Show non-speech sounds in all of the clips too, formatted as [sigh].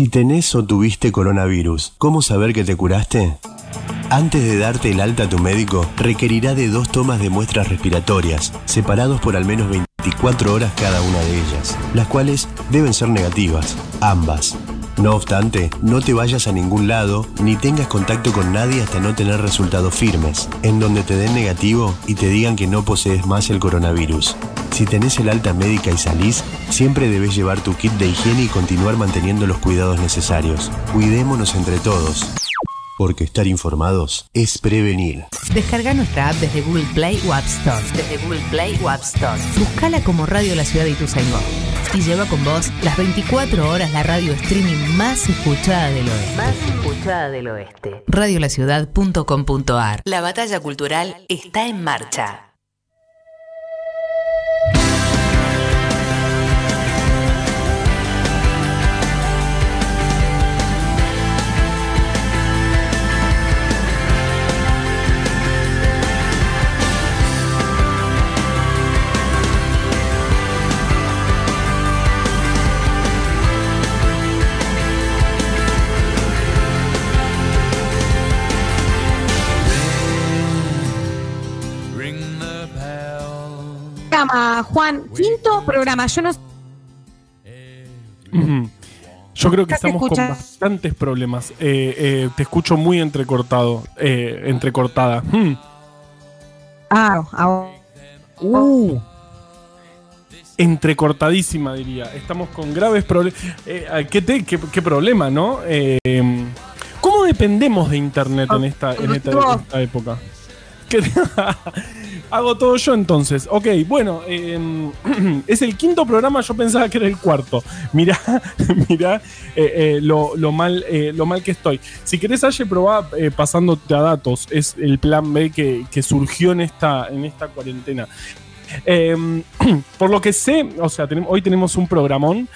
Si tenés o tuviste coronavirus, ¿cómo saber que te curaste? Antes de darte el alta a tu médico, requerirá de dos tomas de muestras respiratorias, separados por al menos 24 horas cada una de ellas, las cuales deben ser negativas, ambas. No obstante, no te vayas a ningún lado ni tengas contacto con nadie hasta no tener resultados firmes, en donde te den negativo y te digan que no posees más el coronavirus. Si tenés el alta médica y salís, siempre debes llevar tu kit de higiene y continuar manteniendo los cuidados necesarios. Cuidémonos entre todos. Porque estar informados es prevenir. Descarga nuestra app desde Google Play o App Store. Desde Google Play o App Store. Buscala como Radio La Ciudad de Ituzaingó. Y lleva con vos las 24 horas la radio streaming más escuchada del oeste. Más escuchada del oeste. Radiolaciudad.com.ar La batalla cultural está en marcha. Programa, Juan, quinto programa. Yo no Yo creo que estamos con bastantes problemas. Eh, eh, te escucho muy entrecortado, eh, entrecortada. Hmm. Ah, ahora. Uh. Entrecortadísima, diría. Estamos con graves problemas. ¿qué, te- qué- qué problema, no? Eh, ¿Cómo dependemos de Internet en esta, en esta, en esta época? ¿Qué- [laughs] Hago todo yo entonces. Ok, bueno, eh, [clears throat] es el quinto programa, yo pensaba que era el cuarto. Mirá, [laughs] mirá eh, eh, lo, mal, eh, lo mal que estoy. Si querés, Aye, probá pasándote a datos. Es el plan B que, surgió en esta, en esta cuarentena. Eh, [clears throat] por lo que sé, o sea, hoy tenemos un programón.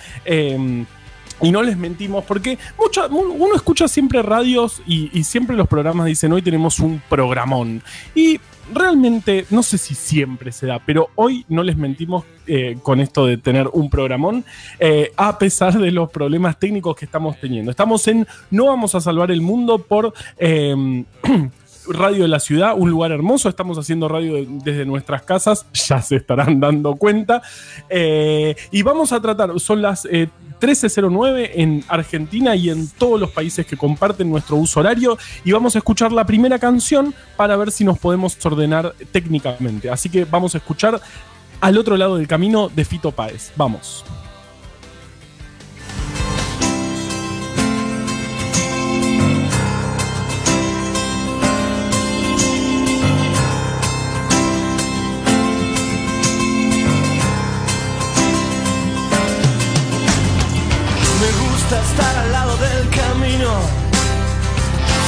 Y no les mentimos, porque mucha- mu- uno escucha siempre radios y, siempre los programas dicen hoy tenemos un programón. Y realmente, no sé si siempre se da, pero hoy no les mentimos eh, con esto de tener un programón, eh, a pesar de los problemas técnicos que estamos teniendo. Estamos en No vamos a salvar el mundo por... eh, [clears throat] Radio de la Ciudad, un lugar hermoso. Estamos haciendo radio de- desde nuestras casas, ya se estarán dando cuenta. Eh, y vamos a tratar, son las 13.09 en Argentina y en todos los países que comparten nuestro uso horario. Y vamos a escuchar la primera canción para ver si nos podemos ordenar técnicamente. Así que vamos a escuchar al otro lado del camino de Fito Páez. Vamos.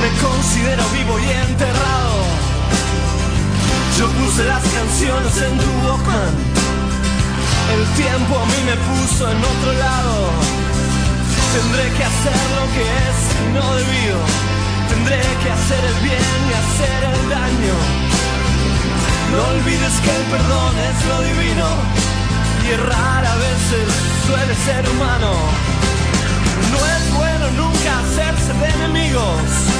Me considero vivo y enterrado. Yo puse las canciones en tu Walkman. El tiempo a mí me puso en otro lado. Tendré que hacer lo que es no debido. Tendré que hacer el bien y hacer el daño. No olvides que el perdón es lo divino. Y errar a veces suele ser humano. No es bueno nunca hacerse de enemigos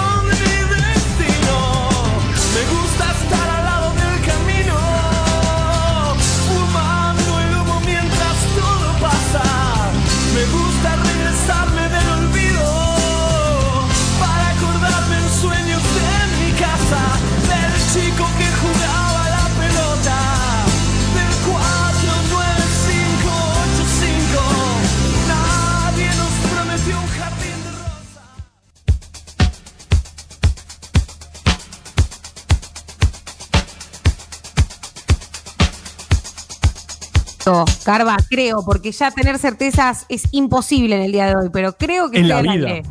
Carva, creo, porque ya tener certezas es imposible en el día de hoy, pero creo que En la vida.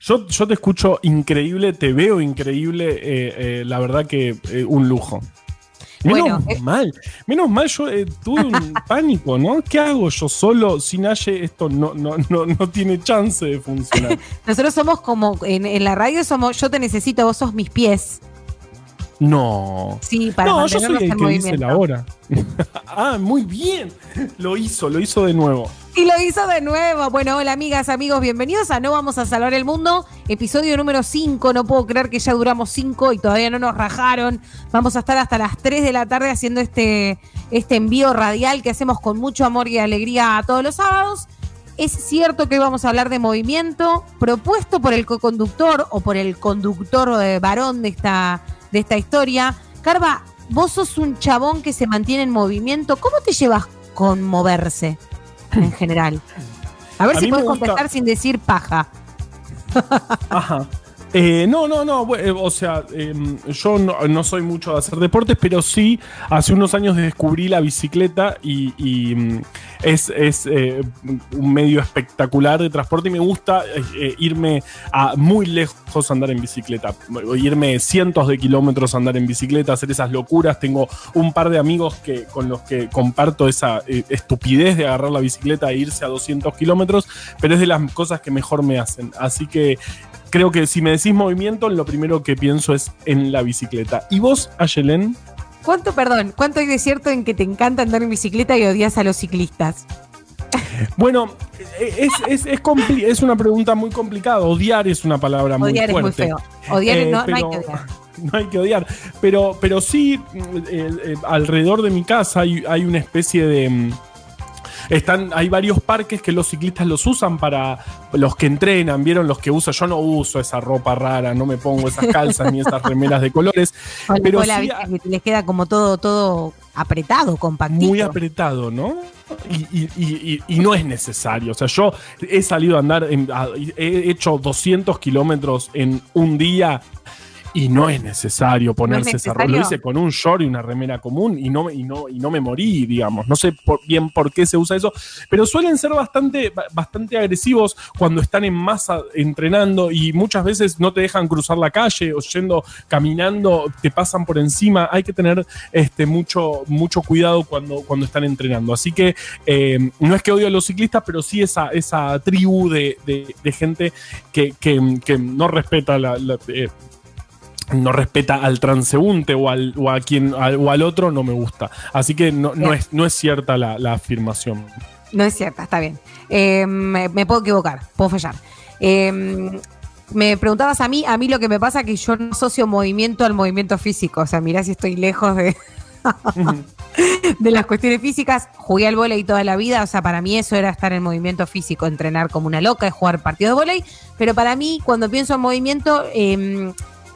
Yo, yo te escucho increíble, te veo increíble, eh, eh, la verdad que eh, un lujo. Menos Bueno, mal, menos mal yo tuve un [laughs] pánico, ¿no? ¿Qué hago yo solo sin Aye? Esto no, no, no, no tiene chance de funcionar. [laughs] Nosotros somos como, en, en la radio somos, yo te necesito, vos sos mis pies. No. Sí, para no, yo soy el que dice movimiento. la hora. [laughs] ah, muy bien. Lo hizo, lo hizo de nuevo. Y lo hizo de nuevo. Bueno, hola amigas, amigos, bienvenidos a No Vamos a Salvar el Mundo, episodio número 5. No puedo creer que ya duramos 5 y todavía no nos rajaron. Vamos a estar hasta las 3 de la tarde haciendo este, este envío radial que hacemos con mucho amor y alegría a todos los sábados. Es cierto que hoy vamos a hablar de movimiento propuesto por el co-conductor o por el conductor eh, varón de esta, de esta historia. Carva, vos sos un chabón que se mantiene en movimiento. ¿Cómo te llevas con moverse en general? A ver [laughs] A si puedes contestar sin decir paja. Ajá. Eh, no, no, no, eh, o sea, em, yo no, soy mucho de hacer deportes, pero sí, hace unos años descubrí la bicicleta y, mm, es, es, eh, un medio espectacular de transporte y me gusta eh, irme a muy lejos a andar en bicicleta, irme cientos de kilómetros a andar en bicicleta, hacer esas locuras. Tengo un par de amigos que, con los que comparto esa estupidez de agarrar la bicicleta e irse a 200 kilómetros, pero es de las cosas que mejor me hacen. Así que creo que si me decís movimiento, lo primero que pienso es en la bicicleta. ¿Y vos, Ayelen? ¿Cuánto, perdón, cuánto hay de cierto en que te encanta andar en bicicleta y odias a los ciclistas? Bueno, es, es, es, compli- es una pregunta muy complicada. Odiar es una palabra muy Odiar es muy fuerte. feo. Odiar Eh, no, no hay que odiar. [laughs] No hay que odiar. Pero, pero sí, mm, eh, eh, alrededor de mi casa hay, hay una especie de. Están, hay varios parques que los ciclistas los usan para los que entrenan, vieron los que usan. Yo no uso esa ropa rara, no me pongo esas calzas ni esas remeras de colores. [laughs] Pero sí que les queda como todo, todo apretado, compactito. muy apretado, ¿no? Y, y- y- y- y no es necesario. O sea, yo he salido a andar, en- he hecho 200 kilómetros en un día y no es necesario ponerse esa ropa. Lo necesario? hice con un short y una remera común y no, me- y no, y no me morí, digamos. No sé por- bien por qué se usa eso, pero suelen ser bastante, ba- bastante agresivos cuando están en masa entrenando y muchas veces no te dejan cruzar la calle o yendo caminando, te pasan por encima. Hay que tener este, mucho, mucho cuidado cuando, cuando están entrenando. Así que eh, no es que odio a los ciclistas, pero sí esa, esa tribu de, de- de gente que, que- que no respeta la. la- eh, no respeta al transeúnte o al, o a quien al- o al otro no me gusta así que no, no es no es cierta la, la afirmación No es cierta, está bien. Eh, me, me puedo equivocar, puedo fallar. Eh, me preguntabas a mí, a mí lo que me pasa es que yo no asocio movimiento al movimiento físico. O sea, mirá si estoy lejos de, [laughs] de las cuestiones físicas. Jugué al volei toda la vida, o sea, para mí eso era estar en movimiento físico, entrenar como una loca, jugar partido de volei. Pero para mí, cuando pienso en movimiento, eh,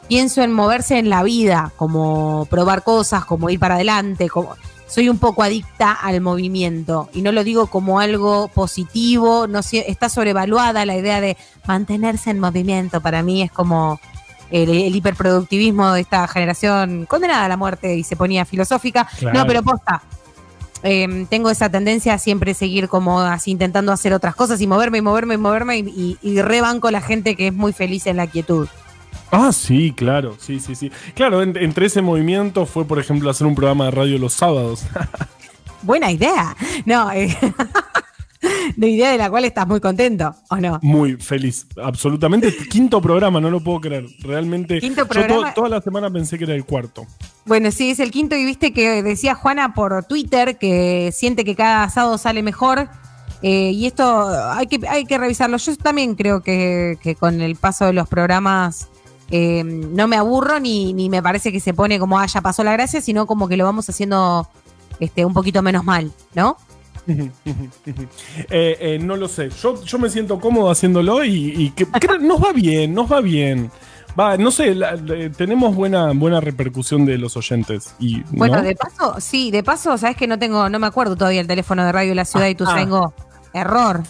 pienso en moverse en la vida, como probar cosas, como ir para adelante, como soy un poco adicta al movimiento y no lo digo como algo positivo, no está sobrevaluada la idea de mantenerse en movimiento, para mí es como el, el hiperproductivismo de esta generación condenada a la muerte y se ponía filosófica. Claro. No, pero posta. eh, tengo esa tendencia a siempre seguir como así intentando hacer otras cosas y moverme y moverme y moverme y, y, y rebanco la gente que es muy feliz en la quietud. Ah, sí, claro, sí, sí, sí. Claro, en- entre ese movimiento fue, por ejemplo, hacer un programa de radio los sábados. [laughs] Buena idea. No, eh, [laughs] de idea de la cual estás muy contento, ¿o no? Muy feliz, absolutamente. Quinto programa, no lo puedo creer. Realmente. Quinto yo to- programa. toda la semana pensé que era el cuarto. Bueno, sí, es el quinto y viste que decía Juana por Twitter que siente que cada sábado sale mejor. eh, y esto hay que, hay que revisarlo. Yo también creo que, que con el paso de los programas eh, no me aburro ni, ni me parece que se pone como, ah, ya pasó la gracia, sino como que lo vamos haciendo este, un poquito menos mal, ¿no? [laughs] Eh, eh, no lo sé. Yo, yo me siento cómodo haciéndolo y, y que, que nos va bien, nos va bien. Va, no sé, la- la- tenemos buena, buena repercusión de los oyentes. Y, Bueno, ¿no? de paso, sí, de paso, sabes que no tengo, no me acuerdo todavía el teléfono de Radio de la Ciudad y tú Ah. tengo error.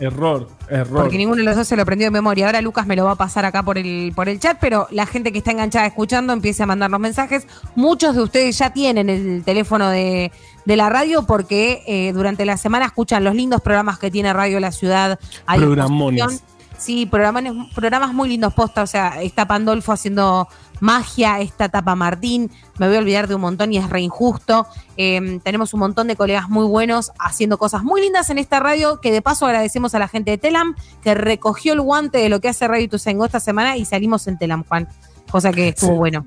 Error, error. Porque ninguno de los dos se lo prendió de memoria. Ahora Lucas me lo va a pasar acá por el, por el chat, pero la gente que está enganchada escuchando empiece a mandarnos mensajes. Muchos de ustedes ya tienen el teléfono de, de la radio porque eh, durante la semana escuchan los lindos programas que tiene Radio La Ciudad. Programones. Sí, programas, programas muy lindos posta. O sea, está Pandolfo haciendo magia, está Tapa Martín. Me voy a olvidar de un montón y es re injusto. Eh, tenemos un montón de colegas muy buenos haciendo cosas muy lindas en esta radio. Que de paso agradecemos a la gente de Telam que recogió el guante de lo que hace Radio Tusengo esta semana y salimos en Telam, Juan. Cosa que estuvo Sí. bueno.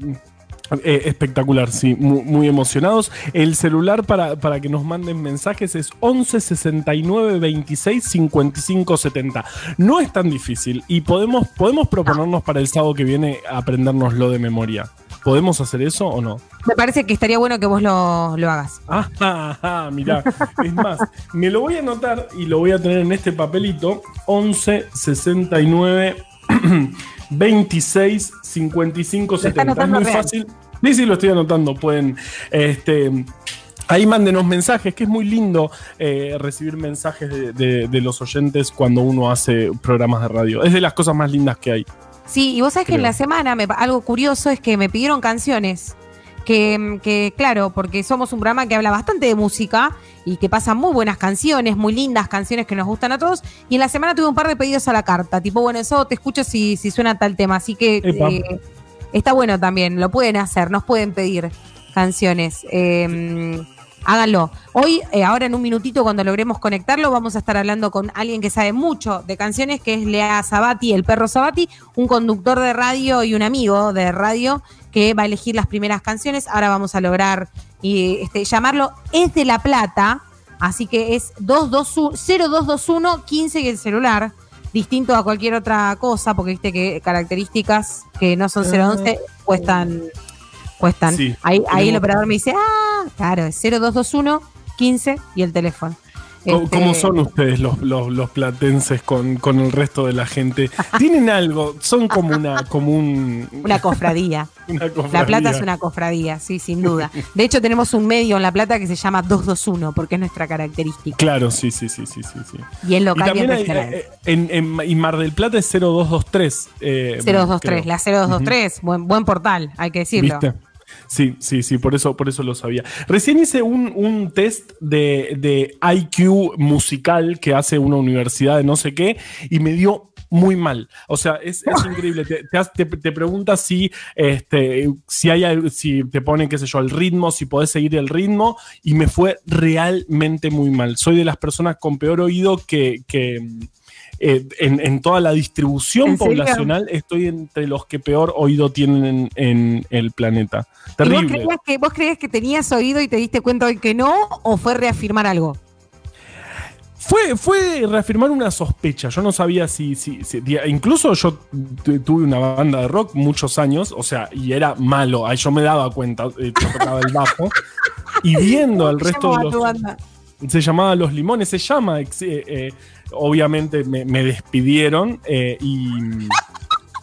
Eh, espectacular, sí, muy, muy emocionados. El celular para, para que nos manden mensajes es 11 69 26 55 70. No es tan difícil y podemos, podemos proponernos para el sábado que viene aprendernoslo de memoria. ¿Podemos hacer eso o no? Me parece que estaría bueno que vos lo, lo hagas. [laughs] Ah, ah, [laughs] ah, mirá. Es más, me lo voy a anotar y lo voy a tener en este papelito. 11 69 26 55 está 70. Es muy real. fácil. Sí, sí, lo estoy anotando. Pueden. Este, Ahí mándenos mensajes, que es muy lindo eh, recibir mensajes de, de- de los oyentes cuando uno hace programas de radio. Es de las cosas más lindas que hay. Sí, y vos sabés que en la semana me, algo curioso es que me pidieron canciones. Que, que, claro, porque somos un programa que habla bastante de música y que pasa muy buenas canciones, muy lindas canciones que nos gustan a todos. Y en la semana tuve un par de pedidos a la carta, tipo, bueno, eso te escucho si, si suena tal tema. Así que eh, está bueno también, lo pueden hacer, nos pueden pedir canciones. Eh, háganlo. Hoy, eh, ahora en un minutito, cuando logremos conectarlo, vamos a estar hablando con alguien que sabe mucho de canciones, que es Lea Sabati, el perro Sabati, un conductor de radio y un amigo de radio que va a elegir las primeras canciones. Ahora vamos a lograr y, este, llamarlo. Es de La Plata, así que es 221 0221 15 y el celular. Distinto a cualquier otra cosa, porque viste que características que no son 011 cuestan. Cuestan. Sí, ahí, ahí el operador me dice, ah, claro, es 0221 15 y el teléfono. ¿Cómo, Este, cómo son ustedes los, los, los platenses con, con el resto de la gente? [laughs] Tienen algo, son como una, como un, Una cofradía. [laughs] una La. Plata es una cofradía, sí, sin duda. De hecho, tenemos un medio en La Plata que se llama 221, porque es nuestra característica. Claro, sí, sí, sí, sí, sí. sí. Y Y local y, también hay, regional. eh, en, en- y Mar del Plata es 0223. Eh, 0223, creo. la 0223, buen, buen portal, hay que decirlo. ¿Viste? Sí, sí, sí, por eso, por eso lo sabía. Recién hice un, un test de, de IQ musical que hace una universidad de no sé qué y me dio muy mal. O sea, es, es [laughs] increíble. Te, te, pregunta si, este, si hay si te pone, qué sé yo, el ritmo, si podés seguir el ritmo, y me fue realmente muy mal. Soy de las personas con peor oído que, que, eh, en, en toda la distribución poblacional estoy entre los que peor oído tienen en, en el planeta. ¿Y vos Terrible. creías, que, vos creías que tenías oído y te diste cuenta hoy que no? ¿O fue reafirmar algo? Fue, fue reafirmar una sospecha. Yo no sabía si, si, Incluso yo tuve una banda de rock muchos años, o sea, y era malo. Yo me daba cuenta, eh, tocaba el bajo. [laughs] Y viendo al resto de los. Se llamaba Los Limones, se llama. Eh, eh, obviamente me, me despidieron y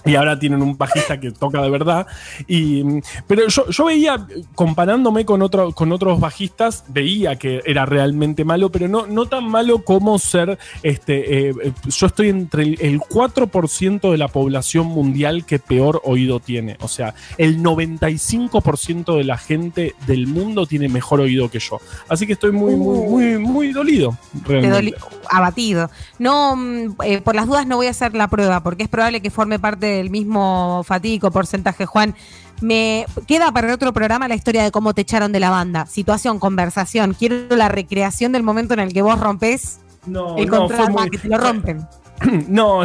y ahora tienen un bajista que toca de verdad. Y, pero yo, veía, comparándome con, otro, con otros bajistas, veía que era realmente malo, pero no, no tan malo como ser. Este, eh, yo estoy entre el, 4% de la población mundial que peor oído tiene. O sea, el 95% de la gente del mundo tiene mejor oído que yo. Así que estoy muy, muy, uh. muy, muy dolido. Realmente. Abatido. No, mm, eh, por las dudas no voy a hacer la prueba, porque es probable que forme parte el mismo fatídico porcentaje, Juan. Me queda para el otro programa la historia de cómo te echaron de la banda. Situación, conversación. Quiero la recreación del momento en el que vos rompes no, el no, que te lo rompen. [coughs] No,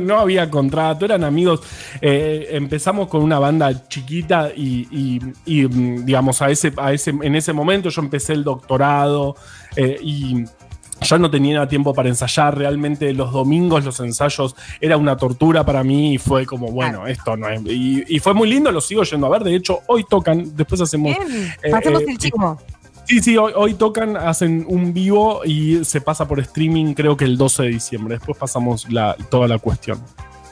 no, había contrato, eran amigos. Eh, empezamos con una banda chiquita y, digamos, a ese, a ese, en ese momento yo empecé el doctorado eh, y ya no tenía tiempo para ensayar, realmente los domingos los ensayos era una tortura para mí y fue como, bueno, esto no es... Y, fue muy lindo, lo sigo yendo a ver, de hecho hoy tocan, después hacemos... Bien, eh, hacemos el chico. Sí, sí, hoy, hoy, tocan, hacen un vivo y se pasa por streaming creo que el 12 de diciembre, después pasamos la, toda la cuestión.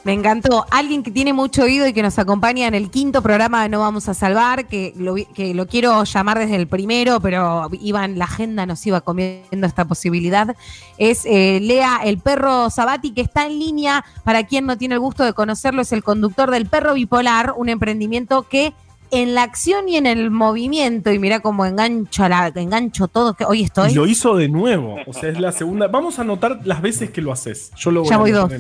Me encantó. Alguien que tiene mucho oído y que nos acompaña en el quinto programa de No Vamos a Salvar, que lo, que lo quiero llamar desde el primero, pero iba en la agenda, nos iba comiendo esta posibilidad, es eh, Lea el perro Sabati, que está en línea. Para quien no tiene el gusto de conocerlo, es el conductor del Perro Bipolar, un emprendimiento que en la acción y en el movimiento, y mira cómo engancho, la, engancho todo, que hoy estoy. Y lo hizo de nuevo, o sea, es la segunda. Vamos a anotar las veces que lo haces. Yo lo voy ya a voy dos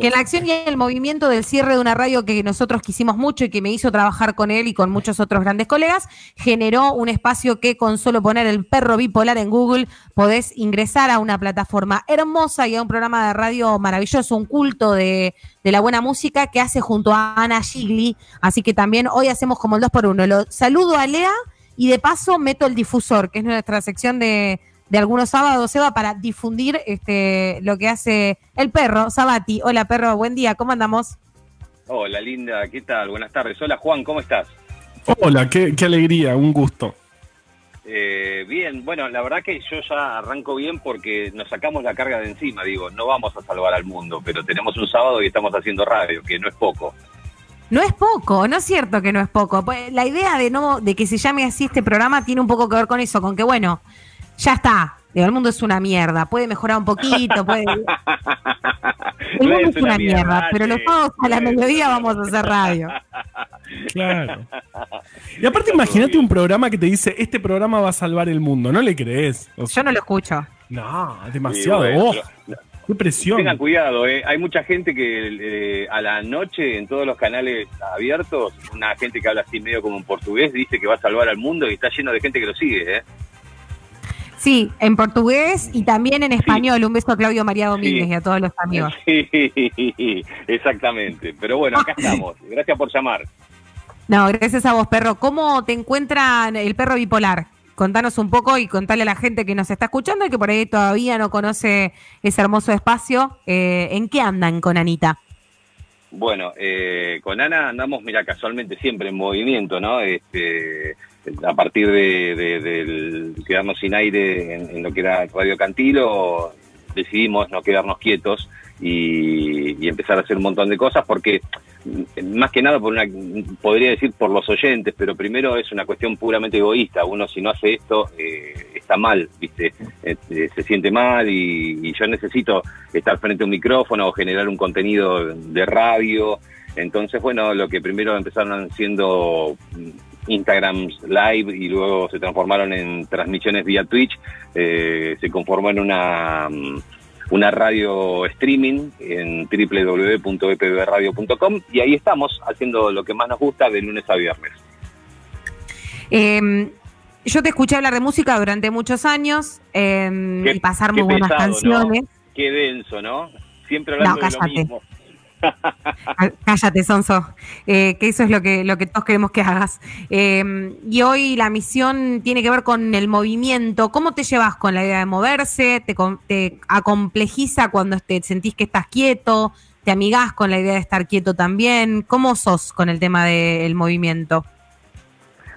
que la acción y el movimiento del cierre de una radio que nosotros quisimos mucho y que me hizo trabajar con él y con muchos otros grandes colegas, generó un espacio que con solo poner el perro bipolar en Google podés ingresar a una plataforma hermosa y a un programa de radio maravilloso, un culto de, la buena música que hace junto a Ana Gigli. Así que también hoy hacemos como el 2 por 1 Lo saludo a Lea y de paso meto el difusor, que es nuestra sección de de algunos sábados, Eva, para difundir este, lo que hace el perro, Sabati. Hola, perro, buen día, ¿cómo andamos? Hola, linda, ¿qué tal? Buenas tardes. Hola, Juan, ¿cómo estás? Hola, qué, alegría, un gusto. Eh, bien, bueno, la verdad que yo ya arranco bien porque nos sacamos la carga de encima, digo, no vamos a salvar al mundo, pero tenemos un sábado y estamos haciendo radio, que no es poco. No es poco, no es cierto que no es poco. Pues, la idea de no de que se llame así este programa tiene un poco que ver con eso, con que bueno, ya está. el mundo es una mierda. Puede mejorar un poquito, puede. [laughs] El mundo es una, mierda, pero los sábados a la mediodía vamos a hacer radio. Claro. Y aparte, imagínate un programa que te dice: Este programa va a salvar el mundo. ¿No le crees? Yo no lo escucho. No, es demasiado. Oh, ¡Qué presión! Tengan cuidado, ¿eh? hay mucha gente que eh, a la noche en todos los canales abiertos, una gente que habla así medio como en portugués, dice que va a salvar al mundo y está lleno de gente que lo sigue. ¿eh? Sí, en portugués y también en español. Un beso a Claudio María Domínguez y a todos los amigos. Sí, [laughs] exactamente. Pero bueno, acá estamos. Gracias por llamar. No, gracias a vos, perro. ¿Cómo te encuentra el perro bipolar? Contanos un poco y contale a la gente que nos está escuchando y que por ahí todavía no conoce ese hermoso espacio. Eh, ¿En qué andan con Anita? Bueno, eh, con Ana andamos, mira, casualmente siempre en movimiento, ¿no? Este, a partir de, quedarnos sin aire en, lo que era Radio Cantilo, decidimos no quedarnos quietos y, empezar a hacer un montón de cosas porque mm, más que nada por una podría decir por los oyentes pero primero es una cuestión puramente egoísta. Uno si no hace esto eh, está mal viste este, se siente mal y, y, yo necesito estar frente a un micrófono o generar un contenido de radio. Entonces bueno lo que primero empezaron siendo Instagram Live y luego se transformaron en transmisiones vía Twitch, eh, se conformó en una, mm, una radio streaming en www.epbradio.com y ahí estamos haciendo lo que más nos gusta de lunes a viernes. Em, yo te escuché hablar de música durante muchos años em, y pasar muy buenas canciones. Qué denso, ¿no? Siempre hablando de lo mismo. Cállate, Sonso, eh, que eso es lo que, lo que todos queremos que hagas. Eh, y hoy la misión tiene que ver con el movimiento. ¿Cómo te llevas con la idea de moverse? ¿Te, te acomplejiza cuando te sentís que estás quieto? ¿Te amigás con la idea de estar quieto también? ¿Cómo sos con el tema del movimiento?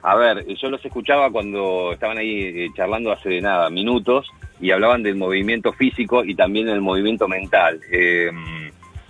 A ver, yo los escuchaba cuando estaban ahí eh, charlando hace nada, minutos, y hablaban del movimiento físico y también del movimiento mental. Eh,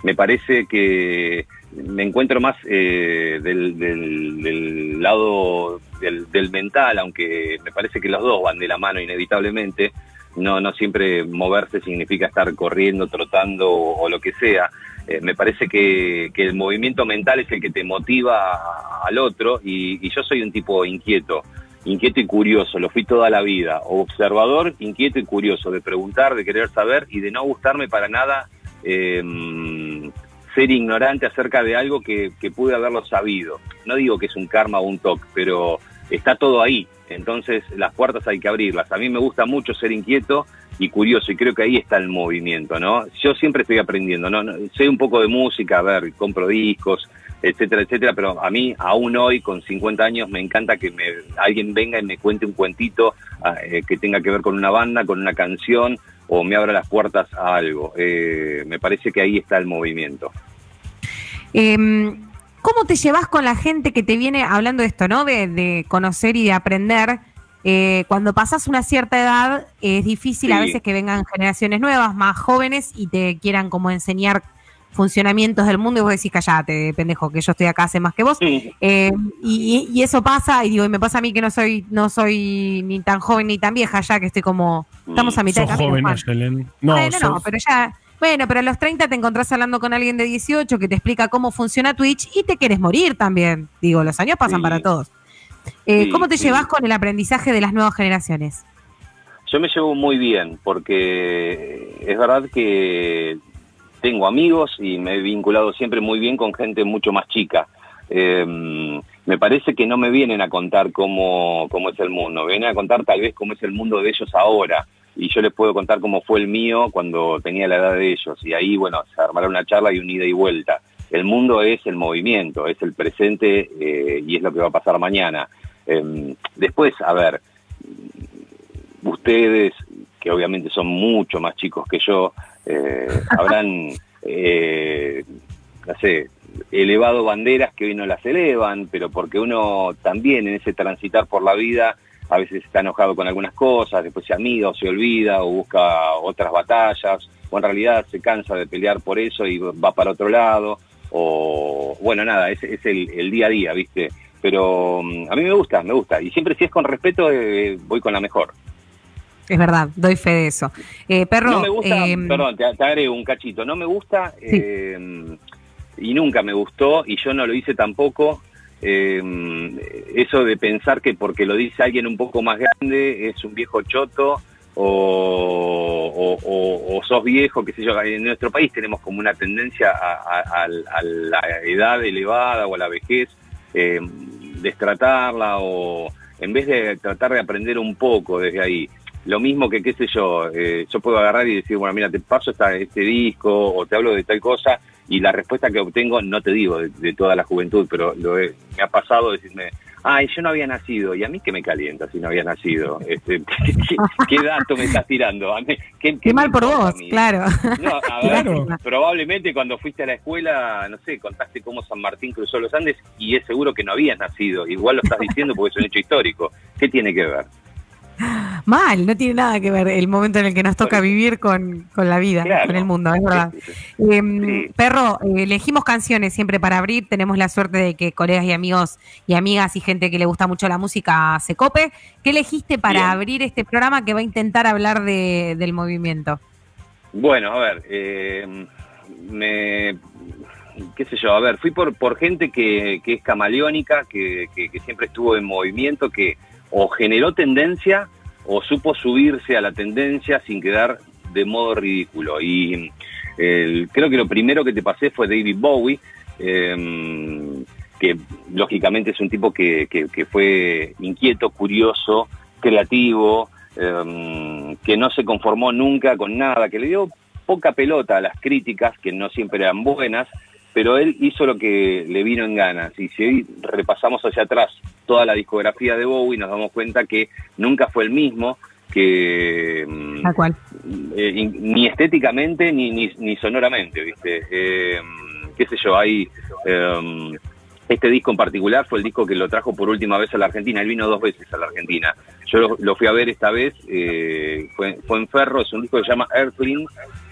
me parece que me encuentro más eh, del, lado del, mental, aunque me parece que los dos van de la mano inevitablemente. No, no siempre moverse significa estar corriendo, trotando o, lo que sea. Eh, me parece que, el movimiento mental es el que te motiva al otro y, yo soy un tipo inquieto, inquieto y curioso, lo fui toda la vida, observador, inquieto y curioso, de preguntar, de querer saber y de no gustarme para nada eh, ser ignorante acerca de algo que, pude haberlo sabido. No digo que es un karma o un toque, pero está todo ahí. Entonces las puertas hay que abrirlas. A mí me gusta mucho ser inquieto y curioso y creo que ahí está el movimiento, ¿no? Yo siempre estoy aprendiendo, ¿no? Sé un poco de música, a ver, compro discos, etcétera, etcétera, pero a mí aún hoy con 50 años me encanta que me, alguien venga y me cuente un cuentito ah, eh, que tenga que ver con una banda, con una canción o me abra las puertas a algo. Eh, me parece que ahí está el movimiento. Em, ¿Cómo te llevas con la gente que te viene hablando de esto, ¿no? De, conocer y de aprender. Eh, cuando pasas una cierta edad, es difícil a veces que vengan generaciones nuevas, más jóvenes, y te quieran como enseñar funcionamientos del mundo y vos decís, callate, pendejo, que yo estoy acá hace más que vos. Eh, y, eso pasa, y digo, y me pasa a mí que no soy, no soy ni tan joven ni tan vieja ya, que estoy como, estamos a mitad de camino. Joven, no, bueno, no, pero ya, bueno, pero a los 30 te encontrás hablando con alguien de 18 que te explica cómo funciona Twitch y te quieres morir también. Digo, los años pasan para todos. Eh, ¿Cómo te llevas con el aprendizaje de las nuevas generaciones? Yo me llevo muy bien, porque es verdad que tengo amigos y me he vinculado siempre muy bien con gente mucho más chica. Em, me parece que no me vienen a contar cómo, cómo es el mundo, me vienen a contar tal vez cómo es el mundo de ellos ahora. Y yo les puedo contar cómo fue el mío cuando tenía la edad de ellos. Y ahí, bueno, se armará una charla y un ida y vuelta. El mundo es el movimiento, es el presente eh, y es lo que va a pasar mañana. Em, después, a ver, ustedes, que obviamente son mucho más chicos que yo, eh, habrán, eh, no sé, elevado banderas que hoy no las elevan, pero porque uno también en ese transitar por la vida a veces está enojado con algunas cosas, después se amiga o se olvida o busca otras batallas, o en realidad se cansa de pelear por eso y va para otro lado, o bueno, nada, es, es el, día a día, ¿viste? Pero mm, a mí me gusta, me gusta, y siempre si es con respeto eh, voy con la mejor. Es verdad, doy fe de eso. Eh, perro. No me gusta, em, perdón, te, agrego un cachito. No me gusta em, y nunca me gustó y yo no lo hice tampoco. Em, eso de pensar que porque lo dice alguien un poco más grande es un viejo choto o, o, sos viejo, qué sé yo. En nuestro país tenemos como una tendencia a, la edad elevada o a la vejez, eh, destratarla o en vez de tratar de aprender un poco desde ahí lo mismo que, qué sé yo, eh, yo puedo agarrar y decir, bueno, mira, te paso esta, este disco o te hablo de tal cosa y la respuesta que obtengo, no te digo de, toda la juventud, pero lo me ha pasado decirme, ay, yo no había nacido, y a mí que me calienta si no había nacido. [laughs] Este, ¿qué, dato me estás tirando? ¿Qué, mal por vos, claro. No, a [laughs] ver, probablemente cuando fuiste a la escuela, no sé, contaste cómo San Martín cruzó los Andes y es seguro que no habías nacido. Igual lo estás diciendo porque es un hecho histórico. ¿Qué tiene que ver? Mal, no tiene nada que ver el momento en el que nos toca vivir con, la vida, con el mundo, es verdad. Em, perro, eh, elegimos canciones siempre para abrir, tenemos la suerte de que colegas y amigos y amigas y gente que le gusta mucho la música se cope. ¿Qué elegiste para abrir este programa que va a intentar hablar del movimiento? Bueno, a ver, em, me, qué sé yo, a ver, fui por, por gente que, es camaleónica, que siempre estuvo en movimiento, que o generó tendencia o supo subirse a la tendencia sin quedar de modo ridículo. Y creo que lo primero que te pasé fue David Bowie, em, que lógicamente es un tipo que, fue inquieto, curioso, creativo, em, que no se conformó nunca con nada, que le dio poca pelota a las críticas, que no siempre eran buenas, pero él hizo lo que le vino en ganas. Y si hoy repasamos hacia atrás toda la discografía de Bowie, nos damos cuenta que nunca fue el mismo, que mm, Tal cual. eh, ni estéticamente ni, ni, ni sonoramente, ¿viste? Eh, qué sé yo, hay... eh, este disco en particular fue el disco que lo trajo por última vez a la Argentina. Él vino dos veces a la Argentina. Yo lo, lo fui a ver esta vez, eh, fue, fue en Ferro, es un disco que se llama Earthling.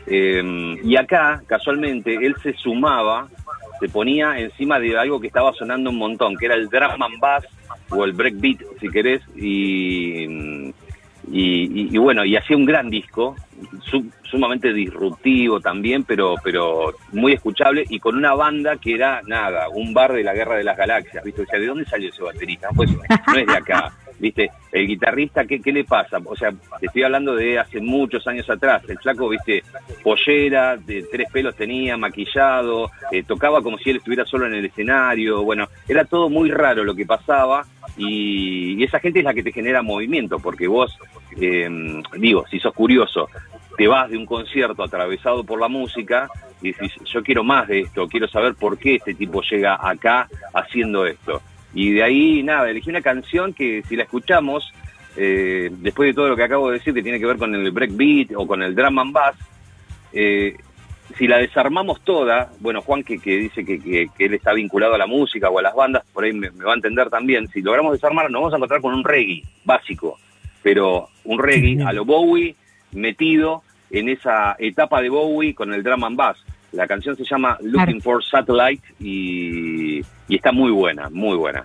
eh, y acá, casualmente, él se sumaba, se ponía encima de algo que estaba sonando un montón, que era el drum and bass o el breakbeat, si querés, y, y, bueno, y hacía un gran disco, su- sumamente disruptivo también, pero, pero muy escuchable y con una banda que era nada, un bar de la Guerra de las Galaxias, ¿viste? O sea, ¿de dónde salió ese baterista? Pues no es de acá, [laughs] ¿viste? El guitarrista, ¿qué, qué le pasa? O sea, te estoy hablando de hace muchos años atrás, el flaco, ¿viste? Pollera, de tres pelos tenía, maquillado, eh, tocaba como si él estuviera solo en el escenario, bueno, era todo muy raro lo que pasaba y, esa gente es la que te genera movimiento, porque vos, eh, digo, si sos curioso, te vas de un concierto atravesado por la música y dices, yo quiero más de esto, quiero saber por qué este tipo llega acá haciendo esto. Y de ahí, nada, elegí una canción que si la escuchamos, eh, después de todo lo que acabo de decir, que tiene que ver con el breakbeat o con el drum and bass, eh, si la desarmamos toda, bueno, Juan que, que dice que, que- que él está vinculado a la música o a las bandas, por ahí me, me va a entender también, si logramos desarmar nos vamos a encontrar con un reggae básico, pero un reggae a lo Bowie metido en esa etapa de Bowie con el drum and bass. La canción se llama Looking for Satellite y, y está muy buena, muy buena.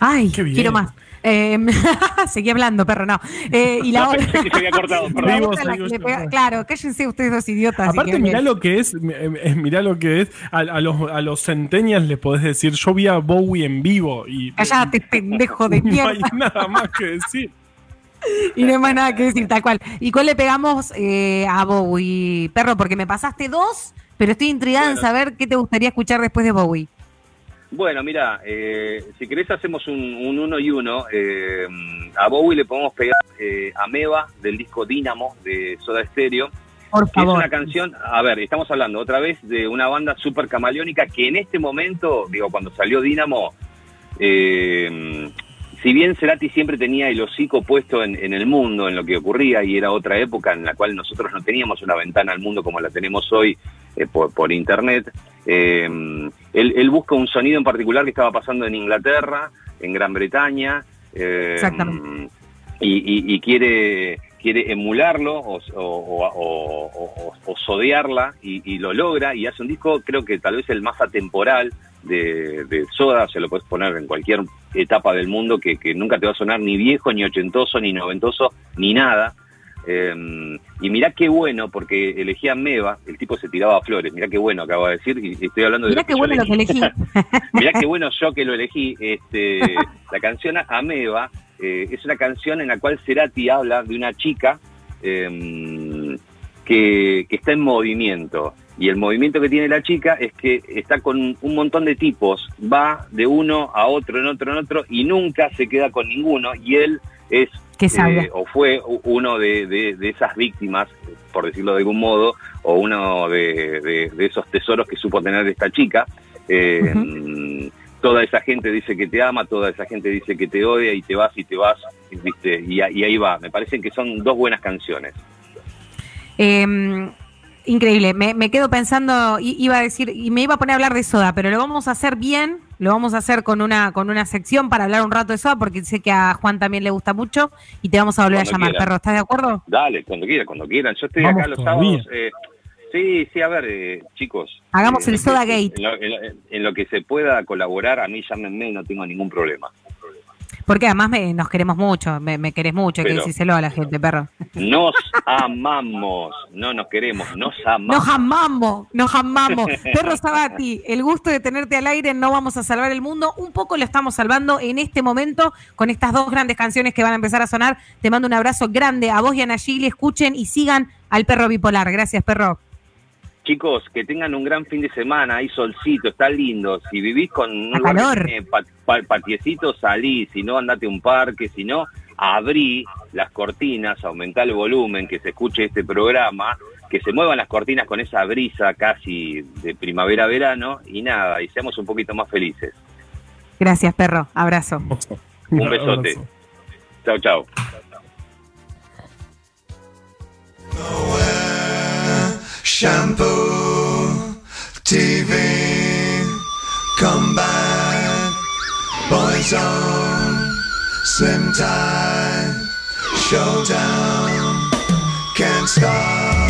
Ay, Qué bien. quiero más. Eh, [laughs] seguí hablando, perro, no. Eh, y la [laughs] No, otra. pensé que se había cortado, [laughs] la perdón. Vivo, otra, la seguí que le yo. pega- claro, cállense ustedes dos idiotas. Aparte, mirá bien. lo que es, eh, mirá lo que es, a, a los, a los centenias les podés decir, yo vi a Bowie en vivo y Callate, pendejo de no mierda. hay nada más que decir. [laughs] Y no hay más nada que decir, tal cual. ¿Y cuál le pegamos eh, a Bowie, perro? Porque me pasaste dos, pero estoy intrigada en saber qué te gustaría escuchar después de Bowie. Bueno, mira, eh, si querés hacemos un, un uno y uno. Eh, a Bowie le podemos pegar eh, Ameba del disco Dínamo de Soda Stereo. Por que es favor. una canción, a ver, estamos hablando otra vez de una banda súper camaleónica que en este momento, digo, cuando salió Dínamo, eh, si bien Cerati siempre tenía el hocico puesto en, en el mundo, en lo que ocurría, y era otra época en la cual nosotros no teníamos una ventana al mundo como la tenemos hoy eh, por, por internet, eh, él, él busca un sonido en particular que estaba pasando en Inglaterra, en Gran Bretaña, eh, Exactamente. y, y- y quiere quiere emularlo o, o- o- o- o- o sodearla y, y lo logra y hace un disco creo que tal vez el más atemporal de, de Soda, se lo puedes poner en cualquier etapa del mundo que, que nunca te va a sonar ni viejo, ni ochentoso, ni noventoso, ni nada. Eh, y mirá qué bueno, porque elegía Meva, el tipo se tiraba flores, mirá qué bueno acabo de decir, y estoy hablando de Mirá qué bueno lo que elegí. [laughs] Mirá qué bueno yo que lo elegí. Este, la canción Ameba eh, es una canción en la cual Cerati habla de una chica eh, que, que está en movimiento. Y el movimiento que tiene la chica es que está con un montón de tipos, va de uno a otro, en otro, en otro, y nunca se queda con ninguno. Y él es eh, o fue uno de, de- de esas víctimas, por decirlo de algún modo, o uno de, de- esos tesoros que supo tener esta chica. Eh, Toda esa gente dice que te ama, toda esa gente dice que te odia y te vas y te vas, ¿viste? Y, ahí va. Me parecen que son dos buenas canciones. Eh, increíble. Me, me quedo pensando, iba a decir, y me iba a poner a hablar de soda, pero lo vamos a hacer bien, lo vamos a hacer con una, con una sección para hablar un rato de soda, porque sé que a Juan también le gusta mucho y te vamos a volver Cuando a llamar, quiera. perro. ¿Estás de acuerdo? Dale, cuando quieran, cuando quieran. Yo estoy Vamos acá los todavía. sábados. eh, sí, sí, a ver, eh, chicos. Hagamos el Soda Gate. En lo, en lo- en lo que se pueda colaborar, a mí llámenme, no tengo ningún problema. Porque además me- nos queremos mucho, me, me querés mucho, hay que decírselo a la gente, perro. Nos amamos, no nos queremos, nos amamos. Nos amamos, nos amamos. [laughs] Perro Sabati, el gusto de tenerte al aire, no vamos a salvar el mundo. Un poco lo estamos salvando en este momento con estas dos grandes canciones que van a empezar a sonar. Te mando un abrazo grande a vos y a Nayili. Escuchen y sigan al perro bipolar. Gracias, perro. Chicos, que tengan un gran fin de semana, hay solcito, está lindo. Si vivís con un lugar que pat, patiecito, salí. Si no, andate a un parque. Si no, abrí las cortinas, aumentá el volumen, que se escuche este programa, que se muevan las cortinas con esa brisa casi de primavera-verano y nada, y seamos un poquito más felices. Gracias, perro. Abrazo. [laughs] Un besote. Chao, chao. Shampoo, TV, come back, Boys On, Slim Time, Showdown, Can't Stop.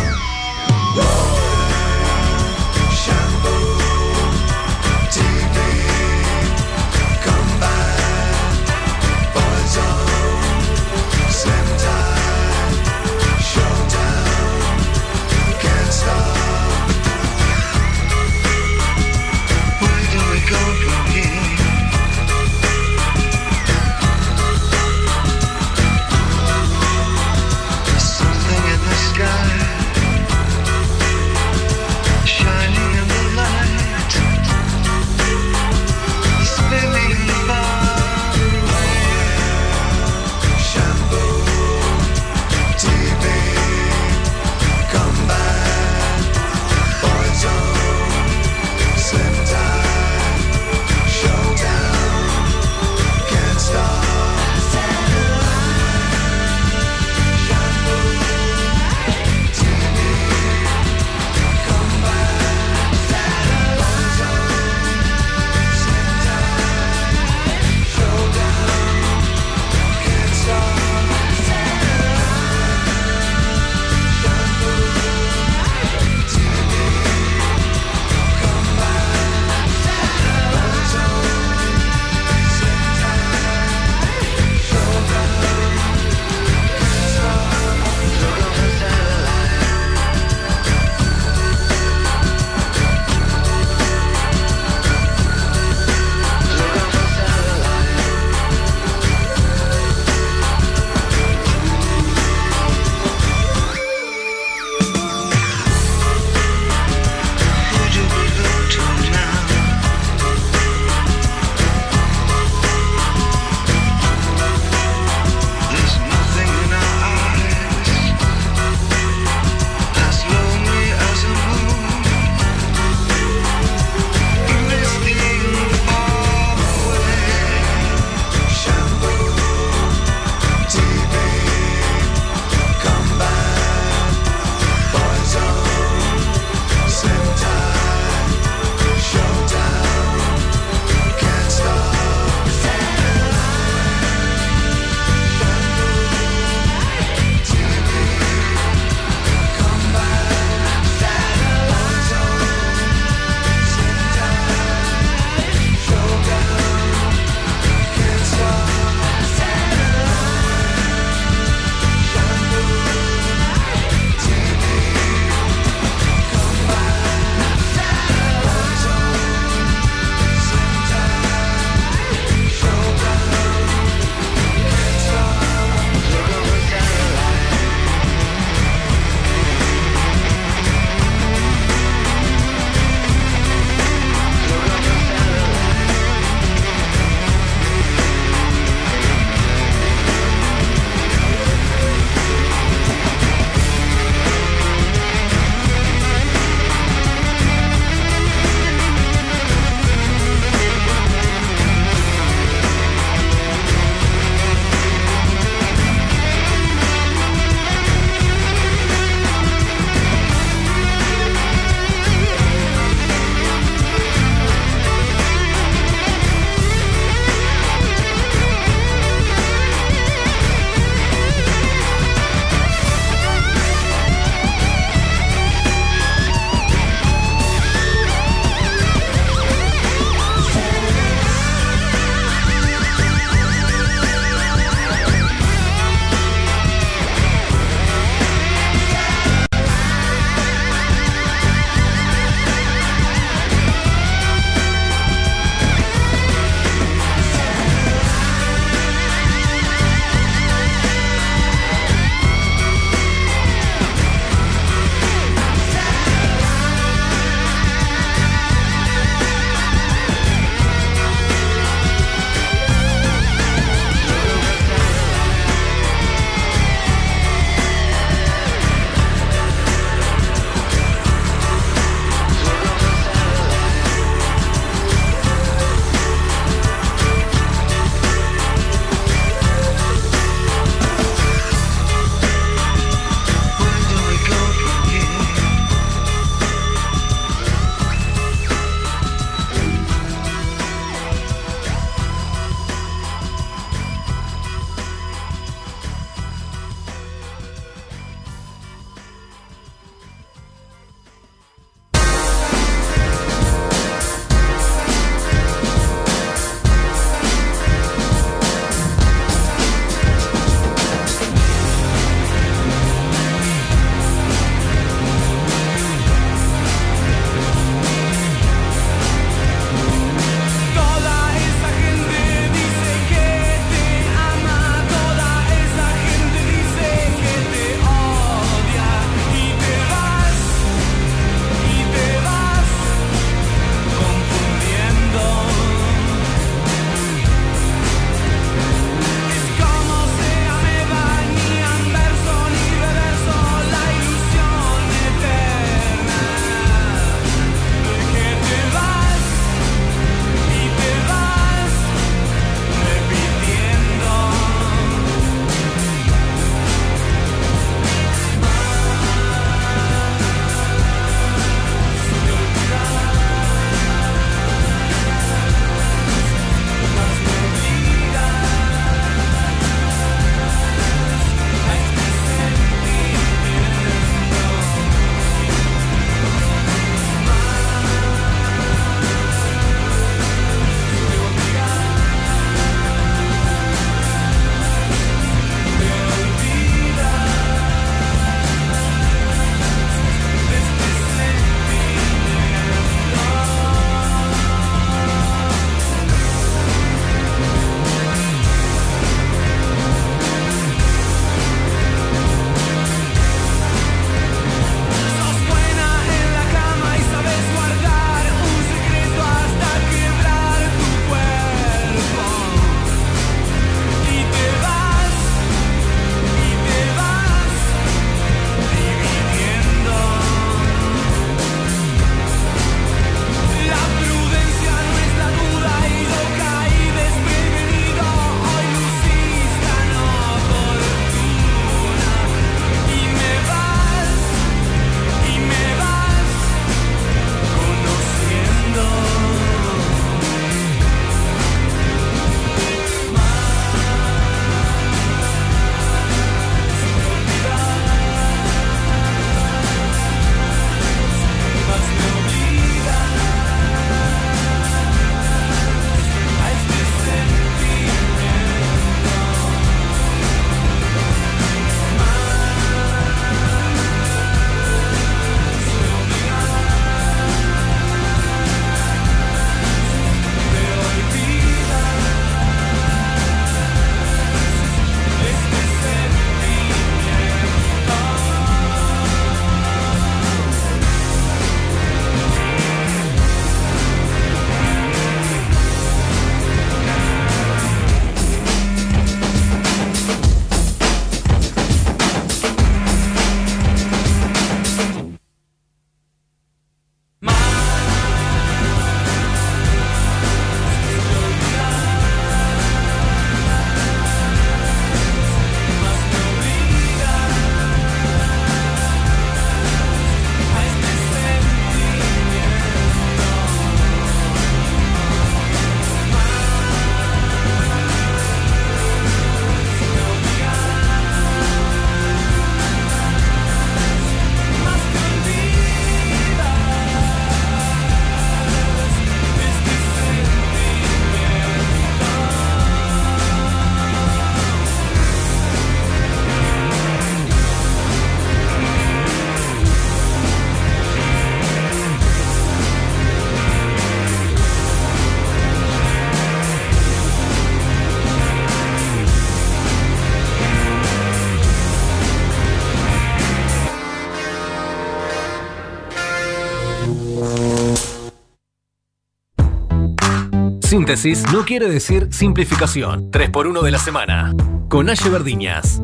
Síntesis no quiere decir simplificación. 3x1 de la semana. Con Aye Verdiñas.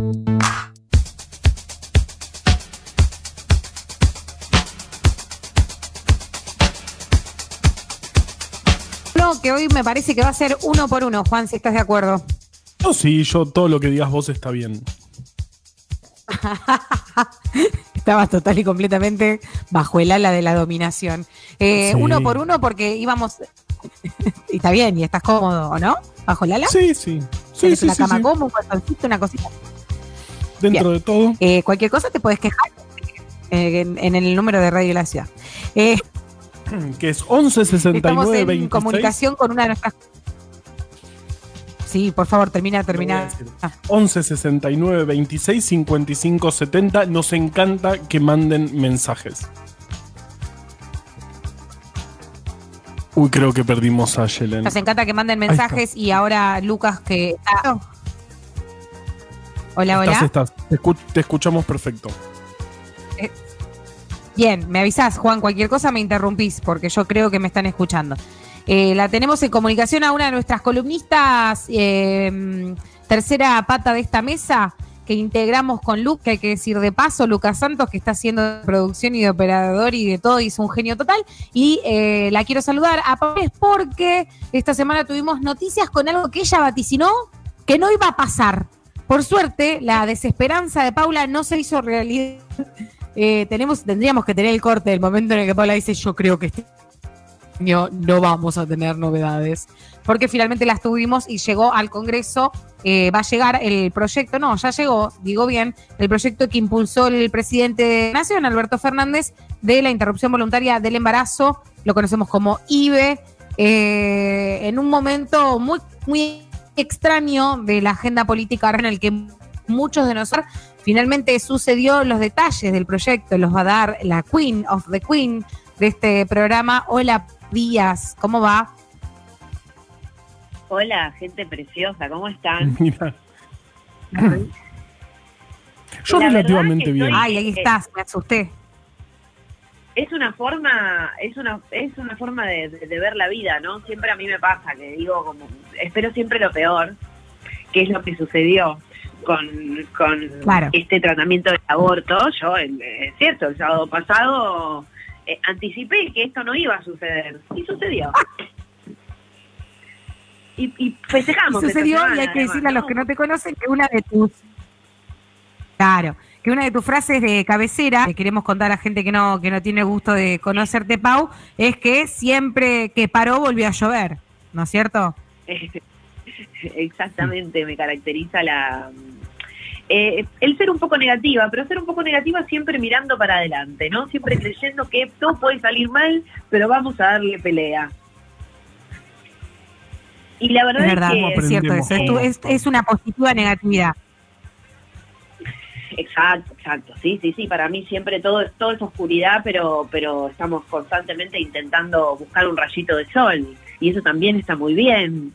No, que hoy me parece que va a ser uno por uno, Juan, si estás de acuerdo. No, sí, yo todo lo que digas vos está bien. [laughs] Estabas total y completamente bajo el ala de la dominación. Eh, Sí. Uno por uno porque íbamos... y [laughs] está bien, y estás cómodo, ¿o no? ¿Bajo el ala? Sí, sí. Sí, ¿Tienes sí, una sí, cama sí. cómoda, un una cosita? Dentro Bien. de todo. Eh, cualquier cosa te puedes quejar eh, en, en el número de Radio de la Ciudad. Eh, [clears throat] Que es 11 estamos 69 en 26. comunicación con una de nuestras... Sí, por favor, termina, termina. Ah, 11 69 26 55 70. Nos encanta que manden mensajes. Uy, creo que perdimos a Yelen. Nos encanta que manden mensajes y ahora Lucas que... está- Hola, hola. Estás, estás. Te, escu- te escuchamos perfecto. Bien, me avisás, Juan, cualquier cosa me interrumpís, porque yo creo que me están escuchando. Eh, la tenemos en comunicación a una de nuestras columnistas, eh, tercera pata de esta mesa, que integramos con Luke, que hay que decir de paso, Lucas Santos, que está haciendo de producción y de operador y de todo, y es un genio total. Y eh, la quiero saludar a Pablo porque esta semana tuvimos noticias con algo que ella vaticinó que no iba a pasar. Por suerte, la desesperanza de Paula no se hizo realidad. Eh, tenemos, tendríamos que tener el corte del momento en el que Paula dice, yo creo que este año no vamos a tener novedades. Porque finalmente las tuvimos y llegó al Congreso, eh, va a llegar el proyecto, no, ya llegó, digo bien, el proyecto que impulsó el presidente de Nación, Alberto Fernández, de la interrupción voluntaria del embarazo, lo conocemos como IBE, eh, en un momento muy, muy extraño de la agenda política en el que muchos de nosotros finalmente sucedió los detalles del proyecto, los va a dar la Queen of the Queen de este programa. Hola Díaz, ¿cómo va? Hola, gente preciosa, ¿cómo están? [laughs] Mira. Yo La relativamente bien. estoy- Ay, ahí estás, me asusté. Es una forma, es una, es una forma de, de- de ver la vida, ¿no? Siempre a mí me pasa que digo como, espero siempre lo peor, que es lo que sucedió con, con Claro. este tratamiento del aborto. Yo, el- es cierto, el sábado pasado eh, anticipé que esto no iba a suceder y sucedió. [laughs] Y, y festejamos. esta Sucedió y semana, hay que además, decirle a los que no te conocen que una de tus Claro, que una de tus frases de cabecera, que queremos contar a gente que no que no tiene gusto de conocerte Pau, es que siempre que paró volvió a llover, ¿no es cierto? [laughs] Exactamente, me caracteriza la eh, el ser un poco negativa, pero ser un poco negativa siempre mirando para adelante, ¿no? Siempre creyendo que todo puede salir mal, pero vamos a darle pelea. Y la verdad Es es, verdad, que es cierto eso, es, tu- es- es una positiva negatividad. Exacto, exacto. Sí, sí, sí. Para mí siempre todo, todo es oscuridad, pero, pero estamos constantemente intentando buscar un rayito de sol. Y eso también está muy bien.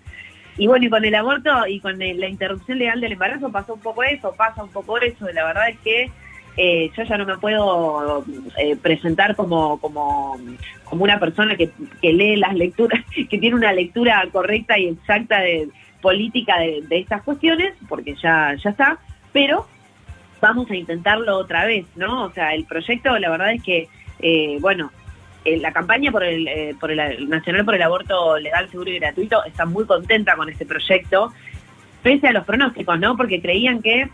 Y bueno, y con el aborto y con el- la interrupción legal del embarazo pasó un poco eso, pasa un poco eso. La verdad es que eh, yo ya no me puedo eh, presentar como, como, como una persona que, que lee las lecturas, [laughs] que tiene una lectura correcta y exacta de política de, estas cuestiones, porque ya, ya está, pero vamos a intentarlo otra vez, ¿no? O sea, el proyecto, la verdad es que, eh, bueno, la campaña por el, por el Nacional por el Aborto Legal, Seguro y Gratuito está muy contenta con este proyecto, pese a los pronósticos, ¿no? Porque creían que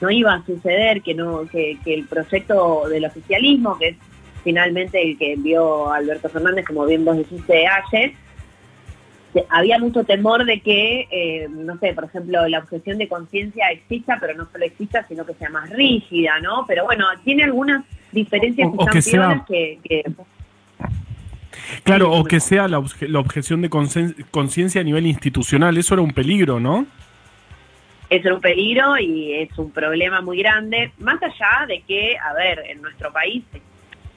no iba a suceder, que no que, que el proyecto del oficialismo, que es finalmente el que envió Alberto Fernández, como bien vos dijiste ayer, había mucho temor de que, eh, no sé, por ejemplo, la objeción de conciencia exista, pero no solo exista, sino que sea más rígida, ¿no? Pero bueno, tiene algunas diferencias O- que o están que sea- que, que Claro, o que sea la, obje- la objeción de concien- conciencia a nivel institucional. Eso era un peligro, ¿no? Es un peligro y es un problema muy grande, más allá de que, a ver, en nuestro país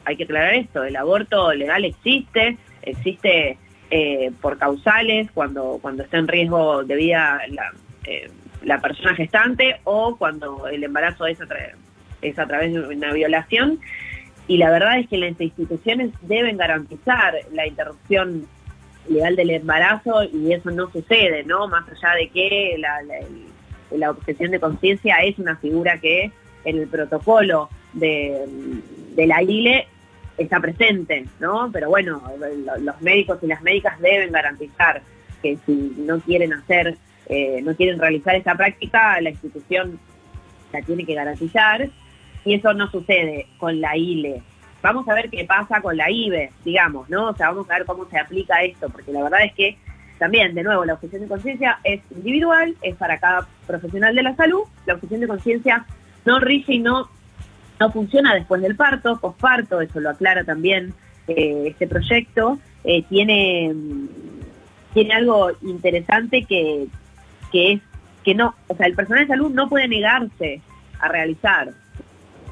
hay que aclarar esto, el aborto legal existe, existe eh, por causales, cuando, cuando está en riesgo de vida la, eh, la persona gestante o cuando el embarazo es a, es a través de una violación. Y la verdad es que las instituciones deben garantizar la interrupción legal del embarazo y eso no sucede, ¿no? Más allá de que la, la, la objeción de conciencia es una figura que en el protocolo de, la ILE está presente, ¿no? Pero bueno, lo- los médicos y las médicas deben garantizar que si no quieren hacer, eh, no quieren realizar esta práctica, la institución la tiene que garantizar y eso no sucede con la ILE. Vamos a ver qué pasa con la IBE, digamos, ¿no? O sea, vamos a ver cómo se aplica esto, porque la verdad es que también, de nuevo, la objeción de conciencia es individual, es para cada profesional de la salud, la objeción de conciencia no rige y no, no funciona después del parto, posparto, eso lo aclara también eh, este proyecto, eh, tiene, tiene algo interesante que, que es que no, o sea, el personal de salud no puede negarse a realizar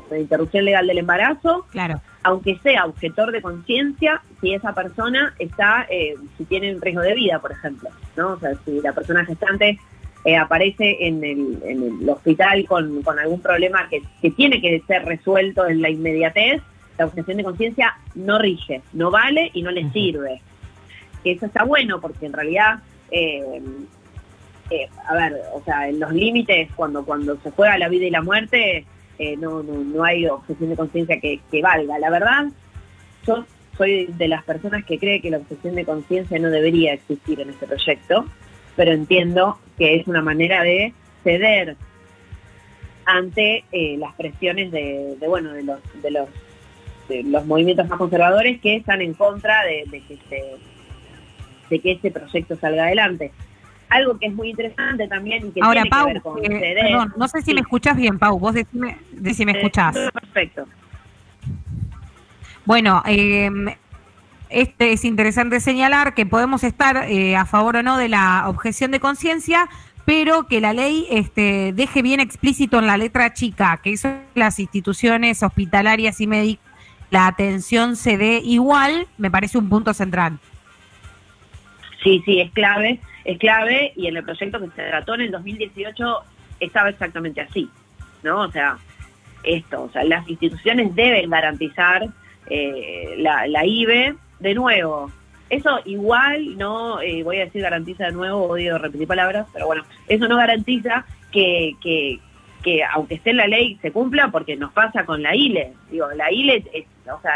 la interrupción legal del embarazo, Claro. aunque sea objetor de conciencia, si esa persona está, eh, si tiene un riesgo de vida, por ejemplo, ¿no? O sea, si la persona gestante eh, aparece en el, en el hospital con, con algún problema que, que tiene que ser resuelto en la inmediatez, la objeción de conciencia no rige, no vale y no le sirve. Que eso está bueno porque en realidad, eh, eh, a ver, o sea, en los límites, cuando, cuando se juega la vida y la muerte, eh, no, no, no hay objeción de conciencia que, que valga. La verdad, yo soy de las personas que cree que la objeción de conciencia no debería existir en este proyecto, pero entiendo que es una manera de ceder ante eh, las presiones de, de, bueno de los de los de los movimientos más conservadores que están en contra de, de que se de que este proyecto salga adelante. Algo que es muy interesante también y que Ahora, tiene Pau, que ver con eh, ceder. perdón, no sé si Sí. me escuchás bien, Pau. Vos decime, decí si me Eh, escuchás. Perfecto. Bueno, eh, este es interesante señalar que podemos estar eh, a favor o no de la objeción de conciencia, pero que la ley este, deje bien explícito en la letra chica que eso las instituciones hospitalarias y médicas la atención se dé igual, me parece un punto central. Sí, sí, es clave, es clave y en el proyecto que se trató en el 2018 estaba exactamente así, ¿no? O sea, esto, o sea, las instituciones deben garantizar eh, la, la IBE, de nuevo, eso igual no, eh, voy a decir garantiza de nuevo, odio repetir palabras, pero bueno, eso no garantiza que, que, que aunque esté en la ley se cumpla porque nos pasa con la ILE. Digo, la ILE, o sea,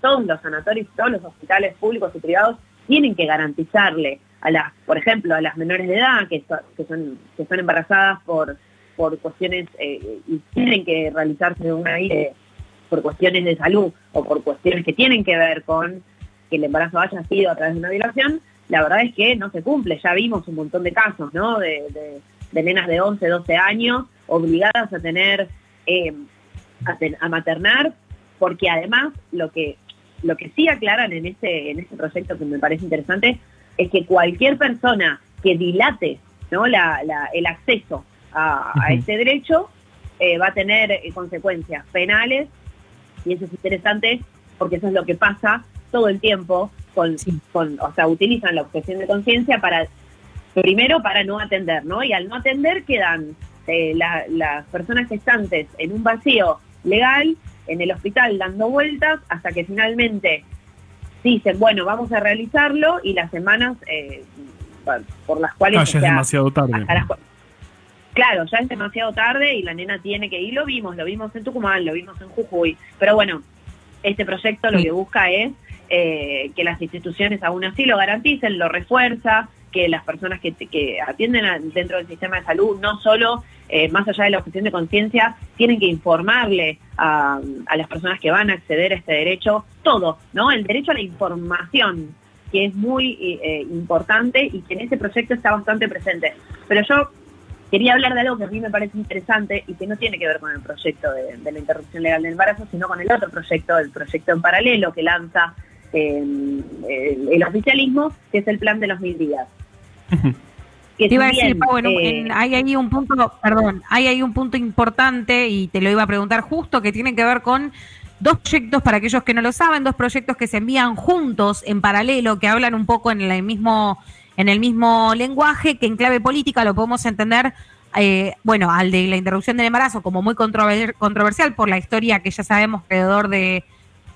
todos los sanatorios, todos los hospitales públicos y privados tienen que garantizarle a las, por ejemplo, a las menores de edad que, so- son que son embarazadas por por cuestiones eh, y tienen que realizarse una ILE por cuestiones de salud o por cuestiones que tienen que ver con que el embarazo haya sido a través de una violación, la verdad es que no se cumple. Ya vimos un montón de casos, ¿no? De, de- de nenas de 11, 12 años obligadas a tener, eh, a, ten- a maternar, porque además lo que, lo que sí aclaran en este, en este proyecto que me parece interesante es que cualquier persona que dilate ¿no? la, la- el acceso a, este derecho eh, va a tener eh, consecuencias penales y eso es interesante porque eso es lo que pasa todo el tiempo con, con o sea, utilizan la objeción de conciencia para, primero para no atender, ¿no? Y al no atender quedan eh, la- las personas gestantes en un vacío legal, en el hospital dando vueltas, hasta que finalmente dicen, bueno, vamos a realizarlo y las semanas eh, por las cuales... Ah, o ya es demasiado tarde. hasta las cua- Claro, ya es demasiado tarde y la nena tiene que ir. Lo vimos, lo vimos en Tucumán, lo vimos en Jujuy. Pero bueno, este proyecto lo que busca es eh, que las instituciones aún así lo garanticen, lo refuerza, que las personas que, que atienden a- dentro del sistema de salud, no solo eh, más allá de la objeción de conciencia, tienen que informarle a, a las personas que van a acceder a este derecho todo, ¿no? El derecho a la información, que es muy eh, importante y que en este proyecto está bastante presente. Pero yo quería hablar de algo que a mí me parece interesante y que no tiene que ver con el proyecto de, de la interrupción legal del embarazo, sino con el otro proyecto, el proyecto en paralelo que lanza eh, el, el oficialismo, que es el plan de los mil días. [laughs] Que Te iba a decir, Pau, en eh, en- hay ahí un punto, perdón, hay ahí un punto importante y te lo iba a preguntar justo que tiene que ver con dos proyectos, para aquellos que no lo saben, dos proyectos que se envían juntos en paralelo, que hablan un poco en el mismo, en el mismo lenguaje, que en clave política lo podemos entender, eh, bueno, al de la interrupción del embarazo como muy controver- controversial por la historia que ya sabemos alrededor de,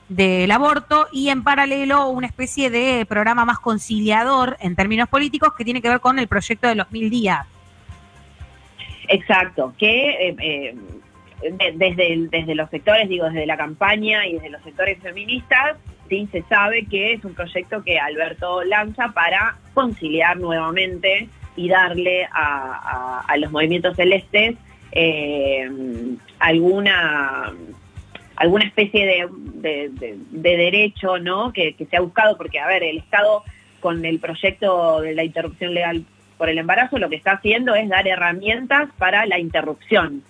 del aborto y en paralelo una especie de programa más conciliador en términos políticos que tiene que ver con el proyecto de los mil días. Exacto, que eh, eh, de- desde, desde los sectores, digo, desde la campaña y desde los sectores feministas, se sabe que es un proyecto que Alberto lanza para conciliar nuevamente y darle a, los movimientos celestes eh, alguna alguna especie de derecho no que, que se ha buscado porque a ver el Estado con el proyecto de la interrupción legal por el embarazo lo que está haciendo es dar herramientas para la interrupción.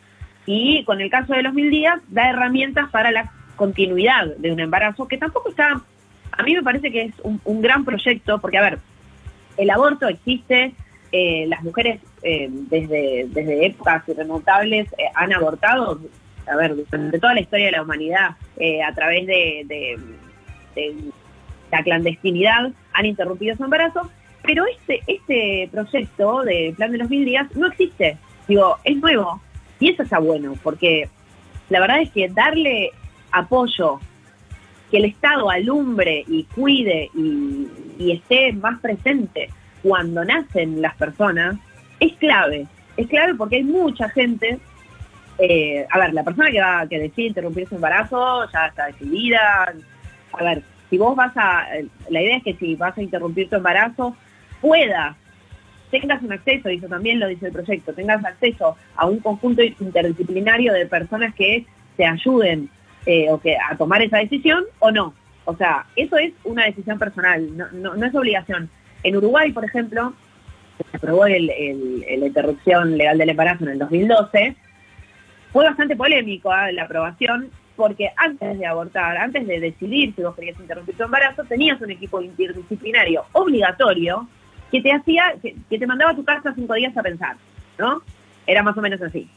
Y con el caso de los mil días da herramientas para la continuidad de un embarazo que tampoco está a mí me parece que es un, gran proyecto porque a ver el aborto existe eh, las mujeres eh, desde, desde épocas irremontables eh, han abortado, a ver, durante toda la historia de la humanidad, a través de, de- de la clandestinidad, han interrumpido su embarazo, pero este, este proyecto de Plan de los Mil Días no existe. Digo, es nuevo. Y eso está bueno, porque la verdad es que darle apoyo, que el Estado alumbre y cuide y, esté más presente cuando nacen las personas, es clave. Es clave porque hay mucha gente. eh, a ver, la persona que va que decide interrumpir su embarazo ya está decidida. A ver, si vos vas a. La idea es que si vas a interrumpir tu embarazo, puedas, tengas un acceso, y eso también lo dice el proyecto, tengas acceso a un conjunto interdisciplinario de personas que te ayuden eh, o que a tomar esa decisión o no. O sea, eso es una decisión personal, no, no, no es obligación. En Uruguay, por ejemplo, se aprobó el, el- la interrupción legal del embarazo en el 2012, fue bastante polémico ¿ah? la aprobación, porque antes de abortar, antes de decidir si vos querías interrumpir tu embarazo, tenías un equipo interdisciplinario obligatorio que te hacía, que, que te mandaba a tu casa cinco días a pensar, ¿no? Era más o menos así.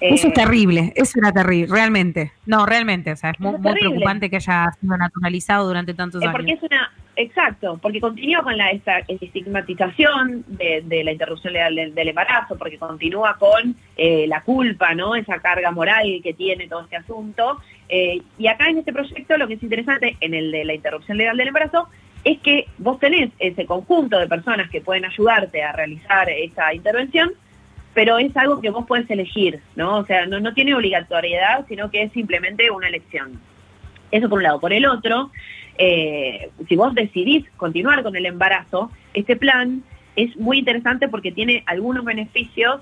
Eso Eh, es terrible, eso era terrible, realmente. No, realmente, o sea, es muy, preocupante que haya sido naturalizado durante tantos Eh, años. porque es una, exacto, porque continúa con la esta- estigmatización de, de la interrupción legal del, del embarazo, porque continúa con eh, la culpa, ¿no? Esa carga moral que tiene todo este asunto. Eh, y acá en este proyecto lo que es interesante en el de la interrupción legal del embarazo es que vos tenés ese conjunto de personas que pueden ayudarte a realizar esa intervención, pero es algo que vos podés elegir, ¿no? O sea, no, no tiene obligatoriedad, sino que es simplemente una elección. Eso por un lado. Por el otro, eh, si vos decidís continuar con el embarazo, este plan es muy interesante porque tiene algunos beneficios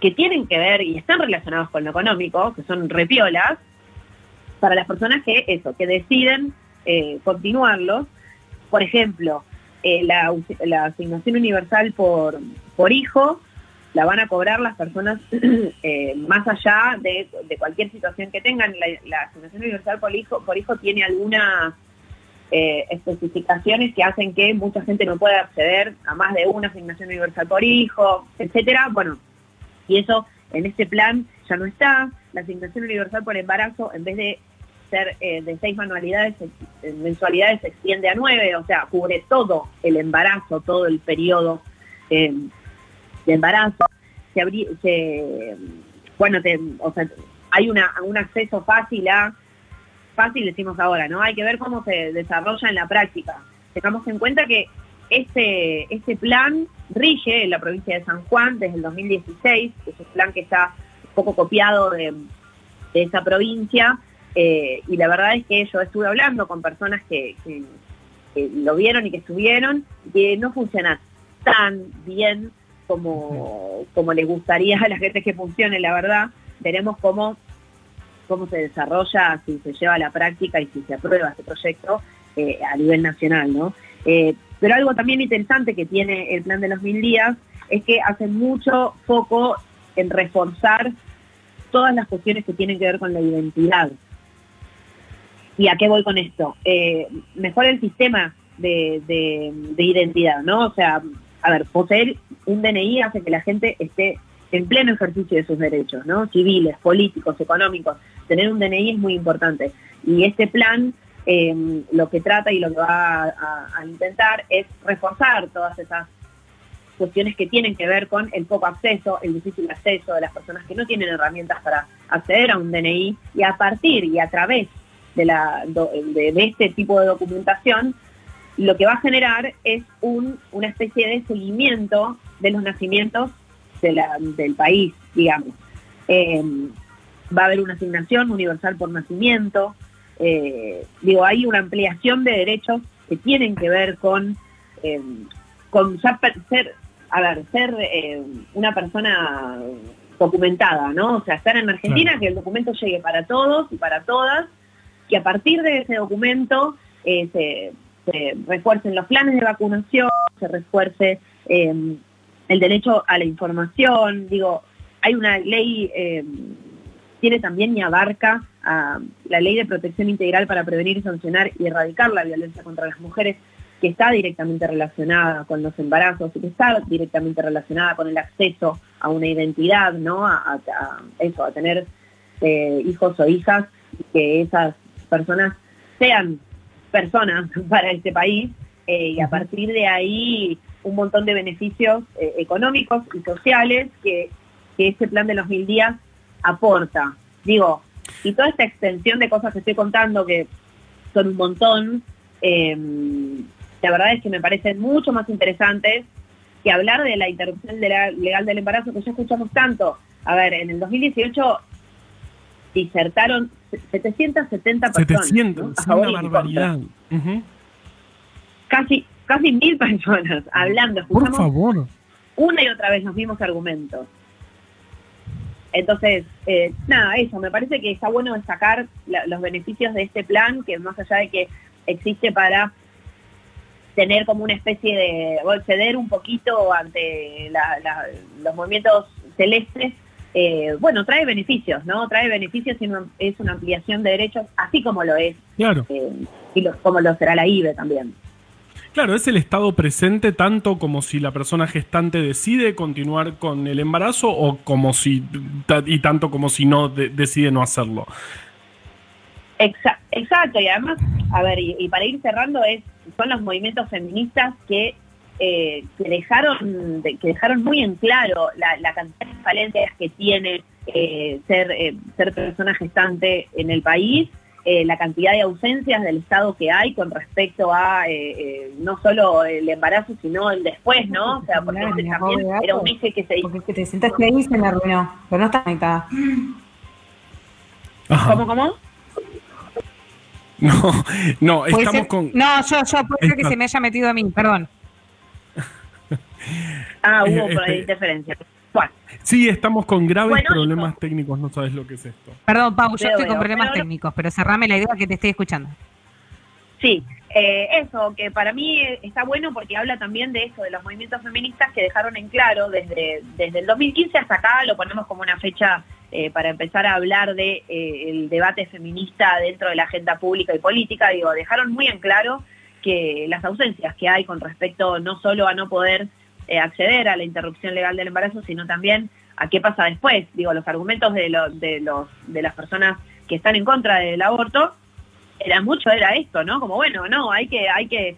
que tienen que ver y están relacionados con lo económico, que son repiolas, para las personas que eso, que deciden eh, continuarlos. Por ejemplo, eh, la, la asignación universal por, por hijo la van a cobrar las personas [clears throat] eh, más allá de, cualquier situación que tengan. La, la asignación universal por hijo, por hijo tiene algunas eh, especificaciones que hacen que mucha gente no pueda acceder a más de una asignación universal por hijo, etcétera. Bueno, y eso en este plan ya no está. La asignación universal por embarazo, en vez de ser eh, de seis manualidades, mensualidades se extiende a nueve, o sea, cubre todo el embarazo, todo el periodo de embarazo. Se abrí- se, bueno, o sea, hay una, un acceso fácil a, fácil decimos ahora, ¿no? Hay que ver cómo se desarrolla en la práctica. Tengamos en cuenta que este, este plan rige en la provincia de San Juan desde el 2016, es un plan que está un poco copiado de, esa provincia, eh, y la verdad es que yo estuve hablando con personas que, que- lo vieron y que estuvieron, que no funciona tan bien como, como les gustaría a la gente que funcione, la verdad. Veremos cómo, cómo se desarrolla, si se lleva a la práctica y si se aprueba este proyecto eh, a nivel nacional, ¿no? Eh, pero algo también interesante que tiene el plan de los mil días es que hace mucho foco en reforzar todas las cuestiones que tienen que ver con la identidad. ¿Y a qué voy con esto? Eh, mejora el sistema de, de- de identidad, ¿no? O sea, a ver, poseer un DNI hace que la gente esté en pleno ejercicio de sus derechos, ¿no? Civiles, políticos, económicos. Tener un DNI es muy importante. Y este plan eh, lo que trata y lo que va a, intentar es reforzar todas esas cuestiones que tienen que ver con el poco acceso, el difícil acceso de las personas que no tienen herramientas para acceder a un DNI y a partir y a través de este tipo de documentación, lo que va a generar es un, una especie de seguimiento de los nacimientos de la- del país, digamos. Eh, va a haber una asignación universal por nacimiento. eh, digo, hay una ampliación de derechos que tienen que ver con, eh, con ya ser, a ver, ser eh, una persona documentada, ¿no? O sea, estar en Argentina, Claro. que el documento llegue para todos y para todas, que a partir de ese documento eh, se, se refuercen los planes de vacunación, se refuerce eh, el derecho a la información, digo, hay una ley, eh, tiene también y abarca la ley de protección integral para prevenir sancionar y erradicar la violencia contra las mujeres, que está directamente relacionada con los embarazos y que está directamente relacionada con el acceso a una identidad, ¿no? A, eso, a tener eh, hijos o hijas, que esas personas sean personas [laughs] para este país eh, y a partir de ahí un montón de beneficios eh, económicos y sociales que, que este plan de los mil días aporta. Digo, y toda esta extensión de cosas que estoy contando, que son un montón, eh, la verdad es que me parecen mucho más interesantes que hablar de la interrupción de la- legal del embarazo, que ya escuchamos tanto. A ver, en el 2018 disertaron 770 personas. 700, ¿no? A sí, favor una barbaridad. Casi, casi mil [laughs] personas hablando. Por favor. una y otra vez los mismos argumentos. Entonces, eh, nada, eso, me parece que está bueno destacar la- los beneficios de este plan, que más allá de que existe para tener como una especie de, ceder un poquito ante la- la- los movimientos celestes, eh, bueno, trae beneficios, ¿no? Trae beneficios y es una ampliación de derechos, así como lo es, Claro. eh, y lo- como lo será la IBE también. Claro, es el estado presente tanto como si la persona gestante decide continuar con el embarazo o como si y tanto como si no de- decide no hacerlo. Exa- exacto, y además, a ver, y, y para ir cerrando, es son los movimientos feministas que, eh, que dejaron de- que dejaron muy en claro la, la cantidad de falencias que tiene eh, ser, eh, ser persona gestante en el país, eh, la cantidad de ausencias del Estado que hay con respecto a eh, eh, no solo el embarazo, sino el después, ¿no? O sea, porque mi también era un eje que se Porque que te sentaste ahí y se me arruinó. Pero no está conectada. ¿Cómo, cómo? No, no, estamos ser- con. No, yo, yo, puede ser que se me haya metido a mí, perdón. Ah, Eh, hubo por ahí este- interferencia. Bueno, Sí, estamos con graves Bueno, problemas técnicos, no sabes lo que es esto. Perdón, Pau, yo Veo, estoy con problemas pero- técnicos, pero cerrame la idea que te estoy escuchando. Sí, eh, eso, que para mí eh, está bueno porque habla también de eso, de los movimientos feministas que dejaron en claro desde, desde el 2015 hasta acá, lo ponemos como una fecha eh, para empezar a hablar de eh, el debate feminista dentro de la agenda pública y política, digo, dejaron muy en claro que las ausencias que hay con respecto no solo a no poder eh, acceder a la interrupción legal del embarazo, sino también a qué pasa después. Digo, los argumentos de, lo- de, los, de las personas que están en contra del aborto era mucho era esto, ¿no? Como bueno, no, hay que hay que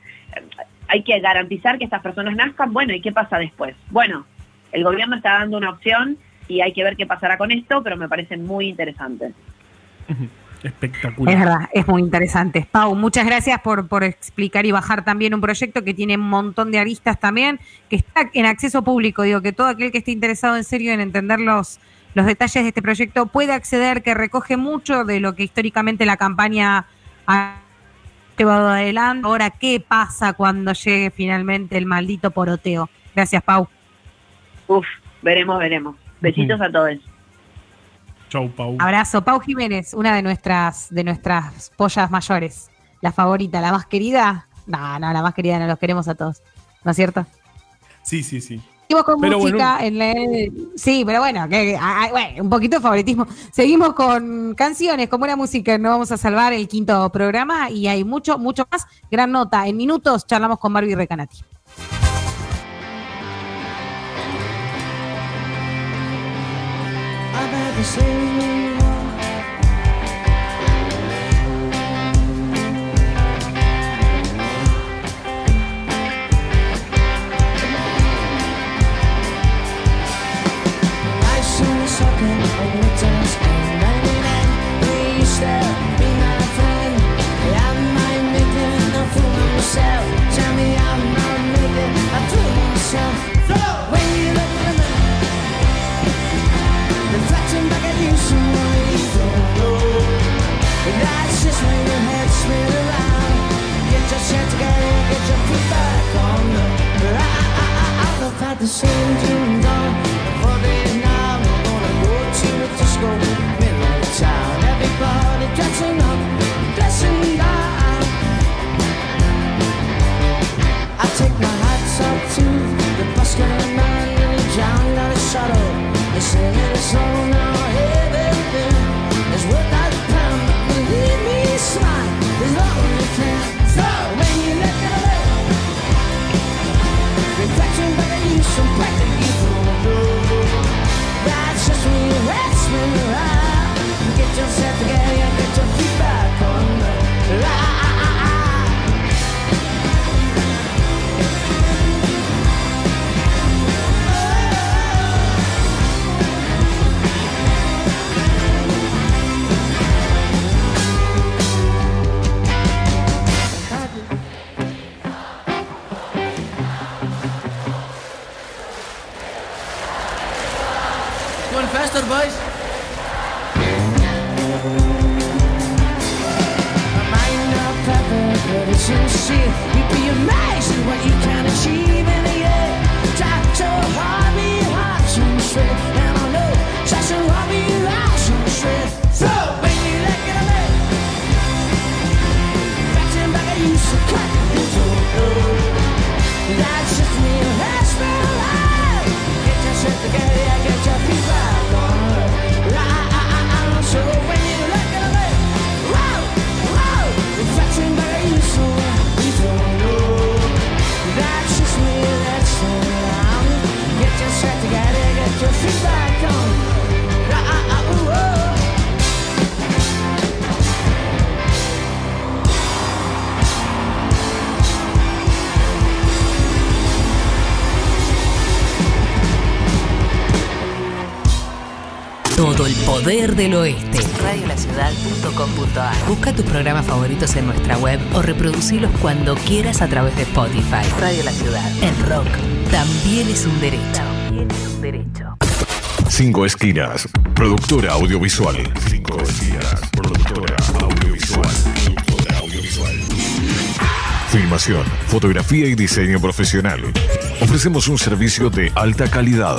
hay que garantizar que estas personas nazcan, bueno, ¿y qué pasa después? Bueno, el gobierno está dando una opción y hay que ver qué pasará con esto, pero me parece muy interesante. [laughs] Espectacular. Es verdad, es muy interesante. Pau, muchas gracias por, por explicar y bajar también un proyecto que tiene un montón de aristas también, que está en acceso público. Digo, que todo aquel que esté interesado en serio en entender los, los detalles de este proyecto puede acceder, que recoge mucho de lo que históricamente la campaña ha llevado adelante. Ahora, ¿qué pasa cuando llegue finalmente el maldito poroteo? Gracias, Pau. Uf, veremos, veremos. Besitos a todos. Chau, Pau. Abrazo. Pau Jiménez, una de nuestras, de nuestras pollas mayores. La favorita, la más querida. No, no, la más querida no los queremos a todos. ¿No es cierto? Sí, sí, sí. Seguimos con Pero música en la- Sí, pero bueno, que, que- ah, ah, bueno, un poquito de favoritismo. Seguimos con canciones, con buena música. No vamos a salvar el quinto programa y hay mucho, mucho más. Gran nota. En minutos charlamos con Barbie Recanati. The see. Poder del oeste. Radiolaciudad.com.ar Busca tus programas favoritos en nuestra web o reproducirlos cuando quieras a través de Spotify. Radio La Ciudad. El rock también es un derecho. También es un derecho. Cinco Esquinas, productora audiovisual. Cinco Esquinas, productora audiovisual. Productora audiovisual. Filmación, fotografía y diseño profesional. Ofrecemos un servicio de alta calidad.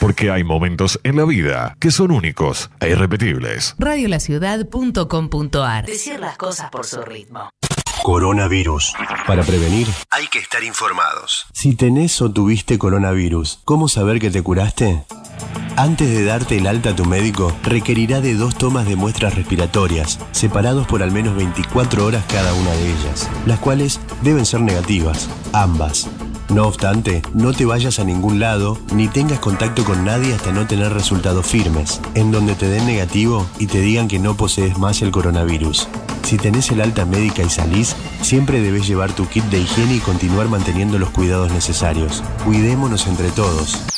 Porque hay momentos en la vida que son únicos e irrepetibles. Radiolaciudad.com.ar Decir las cosas por su ritmo. Coronavirus. Para prevenir, hay que estar informados. Si tenés o tuviste coronavirus, ¿cómo saber que te curaste? Antes de darte el alta a tu médico, requerirá de dos tomas de muestras respiratorias, separados por al menos 24 horas cada una de ellas, las cuales deben ser negativas, ambas. No obstante, no te vayas a ningún lado ni tengas contacto con nadie hasta no tener resultados firmes, en donde te den negativo y te digan que no posees más el coronavirus. Si tenés el alta médica y salís, siempre debes llevar tu kit de higiene y continuar manteniendo los cuidados necesarios. Cuidémonos entre todos.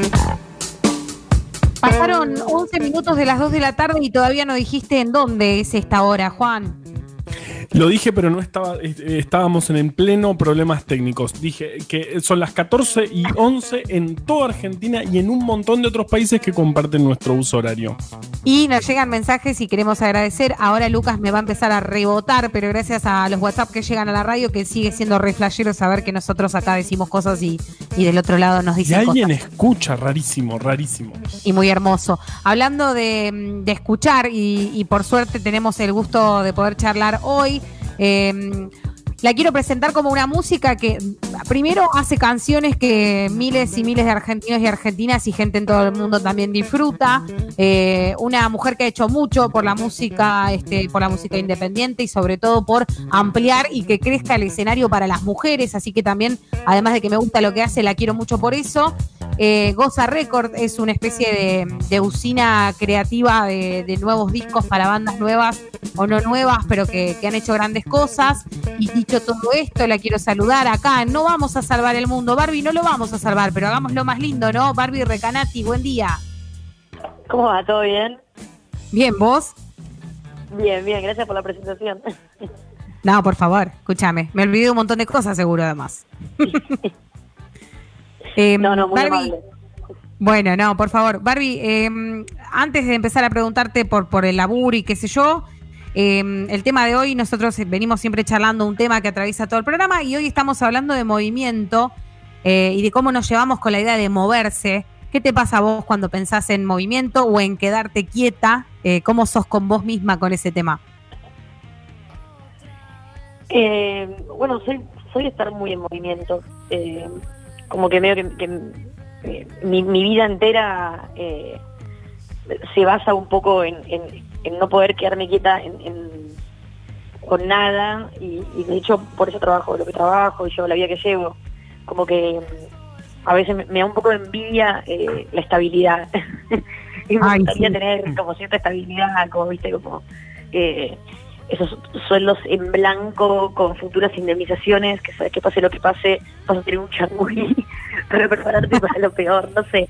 Pasaron 11 minutos de las 2 de la tarde y todavía no dijiste en dónde es esta hora, Juan. Lo dije, pero no estaba, eh, estábamos en, en pleno problemas técnicos. Dije que son las 14 y 11 en toda Argentina y en un montón de otros países que comparten nuestro uso horario. Y nos llegan mensajes y queremos agradecer. Ahora Lucas me va a empezar a rebotar, pero gracias a los WhatsApp que llegan a la radio, que sigue siendo re flashero saber que nosotros acá decimos cosas y, y del otro lado nos Y dicen alguien cosas. escucha, rarísimo, rarísimo. Y muy hermoso. Hablando de, de escuchar, y, y por suerte tenemos el gusto de poder charlar hoy. Eh, la quiero presentar como una música que primero hace canciones que miles y miles de argentinos y argentinas y gente en todo el mundo también disfruta. Eh, una mujer que ha hecho mucho por la música, este, por la música independiente y sobre todo por ampliar y que crezca el escenario para las mujeres. Así que también, además de que me gusta lo que hace, la quiero mucho por eso. Eh, Goza Record es una especie de, de usina creativa de, nuevos discos para bandas nuevas o no nuevas, pero que, que han hecho grandes cosas. Y todo esto, la quiero saludar acá. No vamos a salvar el mundo, Barbie, no lo vamos a salvar, pero hagamos lo más lindo, ¿no? Barbie Recanati, buen día. ¿Cómo va? ¿Todo bien? Bien, ¿vos? Bien, bien, gracias por la presentación. [laughs] No, por favor, escúchame. Me olvidé un montón de cosas, seguro, además. Eh, [laughs] No, no, muy Barbie, amable. Bueno, no, por favor. Barbie, eh, antes de empezar a preguntarte por, por el laburo y qué sé yo, eh, el tema de hoy, nosotros venimos siempre charlando un tema que atraviesa todo el programa y hoy estamos hablando de movimiento eh, y de cómo nos llevamos con la idea de moverse. ¿Qué te pasa a vos cuando pensás en movimiento o en quedarte quieta? Eh, ¿Cómo sos con vos misma con ese tema? Eh, bueno, soy, soy estar muy en movimiento. Como que medio que, mi, vida entera se basa un poco en, en- en no poder quedarme quieta en, en- con nada y, y de hecho por eso trabajo lo que trabajo y llevo la vida que llevo. Como que mm, a veces me, me da un poco de envidia eh, la estabilidad. [laughs] y me Ay, gustaría sí. tener como cierta estabilidad, como viste, como eh, esos sueldos en blanco con futuras indemnizaciones, que sabes que pase lo que pase, vas a tener un changüí [laughs] para prepararte para lo peor, no sé.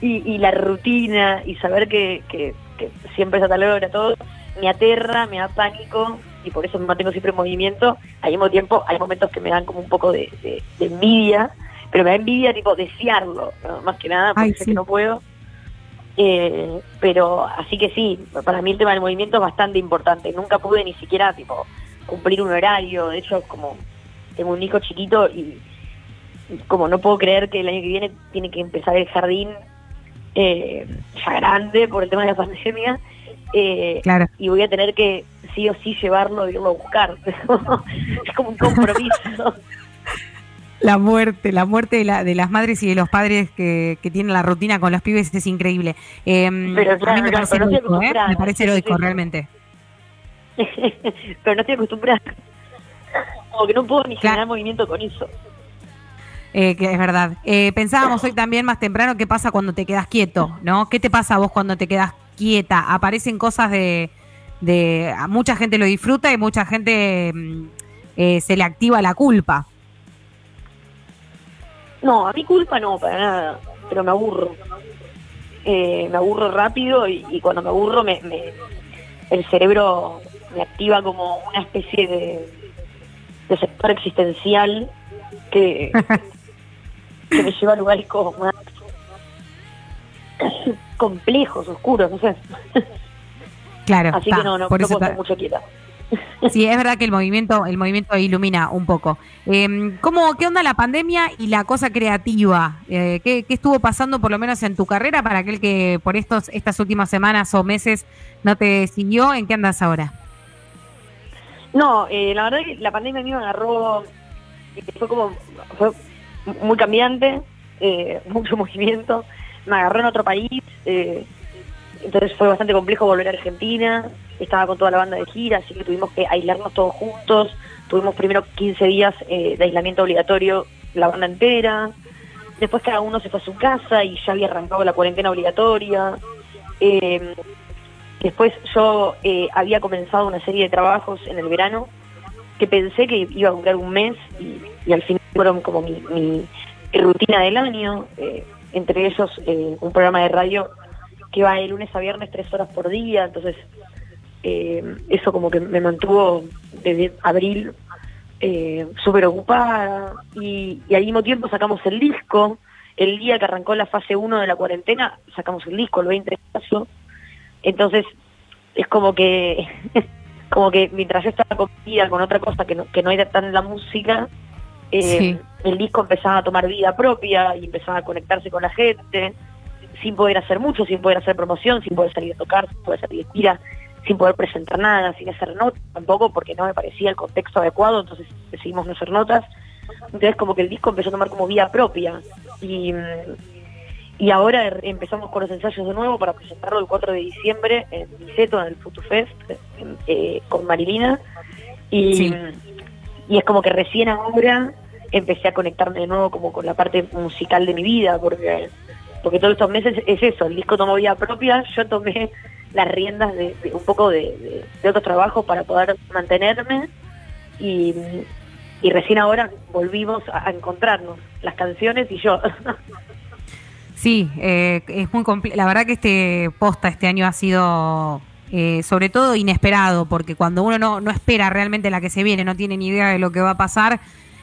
Y, y la rutina y saber que, que, que siempre es a tal hora todo, me aterra, me da pánico y por eso me mantengo siempre en movimiento. Al mismo tiempo hay momentos que me dan como un poco de, de- de envidia, pero me da envidia tipo desearlo, ¿no? más que nada porque Ay, sé sí. que no puedo. Eh, pero así que sí, para mí el tema del movimiento es bastante importante. Nunca pude ni siquiera tipo cumplir un horario. De hecho, como tengo un hijo chiquito y como no puedo creer que el año que viene tiene que empezar el jardín eh, ya grande por el tema de la pandemia. eh, Claro. Y voy a tener que sí o sí llevarlo y irlo a buscar. [laughs] es como un compromiso. La muerte, la muerte de, la- de las madres y de los padres que, que tienen la rutina con los pibes es increíble. Eh, Pero a claro, mí me claro, parece pero no estoy heroico, ¿eh? Me parece heroico, realmente. [laughs] pero no estoy acostumbrada. Como que no puedo ni generar movimiento con eso. Eh, que es verdad. Eh, pensábamos hoy también más temprano qué pasa cuando te quedas quieto, ¿no? ¿Qué te pasa a vos cuando te quedas quieta? Aparecen cosas de... de a mucha gente lo disfruta y mucha gente mm, eh, se le activa la culpa. No, a mi culpa no, para nada, pero me aburro. Eh, me aburro rápido y, y cuando me aburro me, me- el cerebro me activa como una especie de, de sector existencial que, [laughs] que me lleva a lugares como más [coughs] complejos, oscuros, no sé. Claro. Así ta, que no, no, por no eso puedo estar mucho quieta. [laughs] Sí, es verdad que el movimiento, el movimiento ilumina un poco. Eh, ¿cómo, ¿Qué onda la pandemia y la cosa creativa? Eh, ¿qué, qué estuvo pasando por lo menos en tu carrera para aquel que por estos, estas últimas semanas o meses no te siguió? ¿En qué andas ahora? No, eh, la verdad que la pandemia a mí me agarró, y fue como, fue muy cambiante, eh, [laughs] mucho movimiento, me agarró en otro país, eh, entonces fue bastante complejo volver a Argentina, estaba con toda la banda de gira, así que tuvimos que aislarnos todos juntos, tuvimos primero 15 días eh, de aislamiento obligatorio la banda entera, después cada uno se fue a su casa y ya había arrancado la cuarentena obligatoria. Después yo había comenzado una serie de trabajos en el verano que pensé que iba a durar un mes y, al final fueron como mi, rutina del año, eh, entre ellos eh, un programa de radio que va de lunes a viernes tres horas por día, entonces eh, eso como que me mantuvo desde abril súper ocupada y, y al mismo tiempo sacamos el disco. El día que arrancó la fase 1 de la cuarentena, sacamos el disco, el 20 de marzo. Entonces, es como que [laughs] como que mientras yo estaba comida con otra cosa que no, que no era tan la música, eh, Sí. el disco empezaba a tomar vida propia y empezaba a conectarse con la gente, sin poder hacer mucho, sin poder hacer promoción, sin poder salir a tocar, sin poder salir de gira, sin poder presentar nada, sin hacer notas tampoco, porque no me parecía el contexto adecuado, entonces decidimos no hacer notas. Entonces como que el disco empezó a tomar como vida propia. Y, mm, y ahora er- empezamos con los ensayos de nuevo para presentarlo el 4 de diciembre en Niceto, en el Futu Fest, en- eh, con Marilina. Y, Sí. y es como que recién ahora empecé a conectarme de nuevo como con la parte musical de mi vida, porque porque todos estos meses es eso, el disco tomó vida propia, yo tomé las riendas de, de un poco de, de, de otros trabajos para poder mantenerme y, y recién ahora volvimos a, a encontrarnos, las canciones y yo. [laughs] Sí, eh, es muy La verdad que este posta este año ha sido eh, sobre todo inesperado, porque cuando uno no, no espera realmente la que se viene, no tiene ni idea de lo que va a pasar,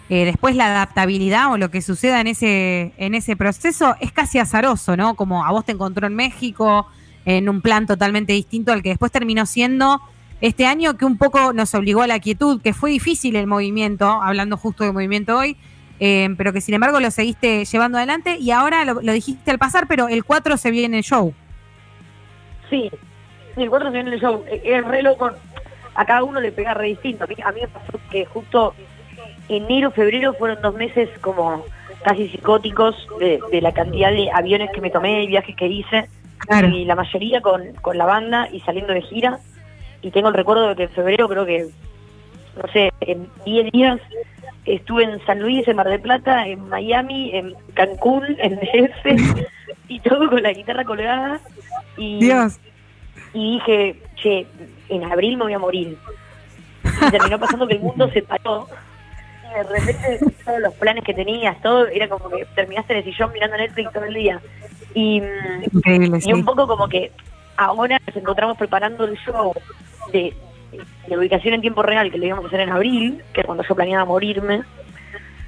eh, después la adaptabilidad o lo que suceda en ese, en ese proceso es casi azaroso, ¿no? Como a vos te encontró en México, en un plan totalmente distinto al que después terminó siendo este año, que un poco nos obligó a la quietud, que fue difícil el movimiento, hablando justo de movimiento hoy, eh, pero que sin embargo lo seguiste llevando adelante y ahora lo, lo dijiste al pasar, pero el 4 se viene el show. Sí, el 4 se viene el show. Eh, Es re loco. A cada uno le pega re distinto. A mí, a mí me pasó que justo enero, febrero fueron dos meses como casi psicóticos de, de la cantidad de aviones que me tomé y viajes que hice. Y la mayoría con, con la banda y saliendo de gira. Y tengo el recuerdo de que en febrero creo que, no sé, en 10 días estuve en San Luis, en Mar del Plata, en Miami, en Cancún, en [laughs] DF, y todo con la guitarra colgada. Y, Dios. y dije, che, en abril me voy a morir. Y terminó pasando que el mundo se paró. Y de repente todos los planes que tenías, todo, era como que terminaste en el sillón mirando Netflix todo el día. Y, Increíble, y sí. un poco como que ahora nos encontramos preparando el show de, de ubicación en tiempo real que lo íbamos a hacer en abril, que es cuando yo planeaba morirme.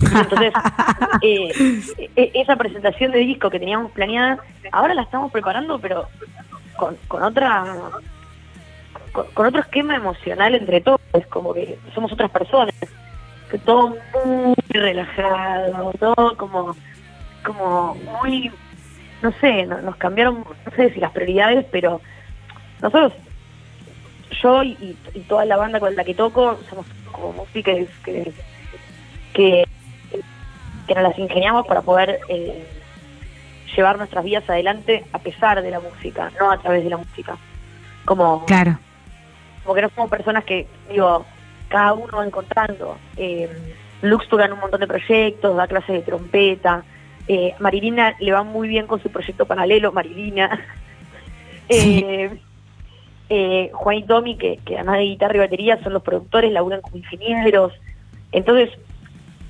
Entonces, [laughs] eh, e- esa presentación de disco que teníamos planeada, ahora la estamos preparando, pero con, con otra con, con otro esquema emocional entre todos, como que somos otras personas, que todo muy relajado, todo como como muy no sé, no- nos cambiaron, no sé si las prioridades, pero nosotros, yo y, y toda la banda con la que toco, somos como músicos que, que, que nos las ingeniamos para poder eh, llevar nuestras vidas adelante a pesar de la música, no a través de la música. Como, Claro. como que no somos personas que, digo, cada uno va encontrando. Eh, Lux toca en un montón de proyectos, da clases de trompeta. Eh, Marilina le va muy bien con su proyecto paralelo, Marilina. [laughs] Eh, eh, Juan y Tommy, que, que además de guitarra y batería son los productores, laburan como ingenieros. Entonces,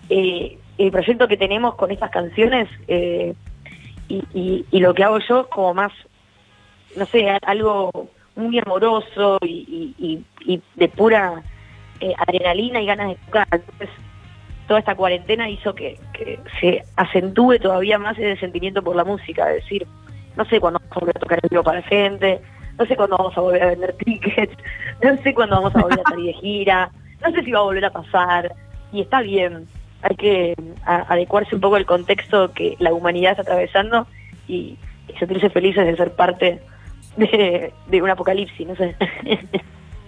eh, el proyecto que tenemos con estas canciones eh, y, lo que hago yo como más, no sé, algo muy amoroso y, de pura adrenalina y ganas de tocar. Entonces, toda esta cuarentena hizo que, se acentúe todavía más ese sentimiento por la música, es decir, no sé cuándo vamos a tocar en vivo para la gente, no sé cuándo vamos a volver a vender tickets, no sé cuándo vamos a volver a salir de gira, no sé si va a volver a pasar, y está bien, hay que adecuarse un poco al contexto que la humanidad está atravesando y, y sentirse felices de ser parte de, de un apocalipsis, no sé.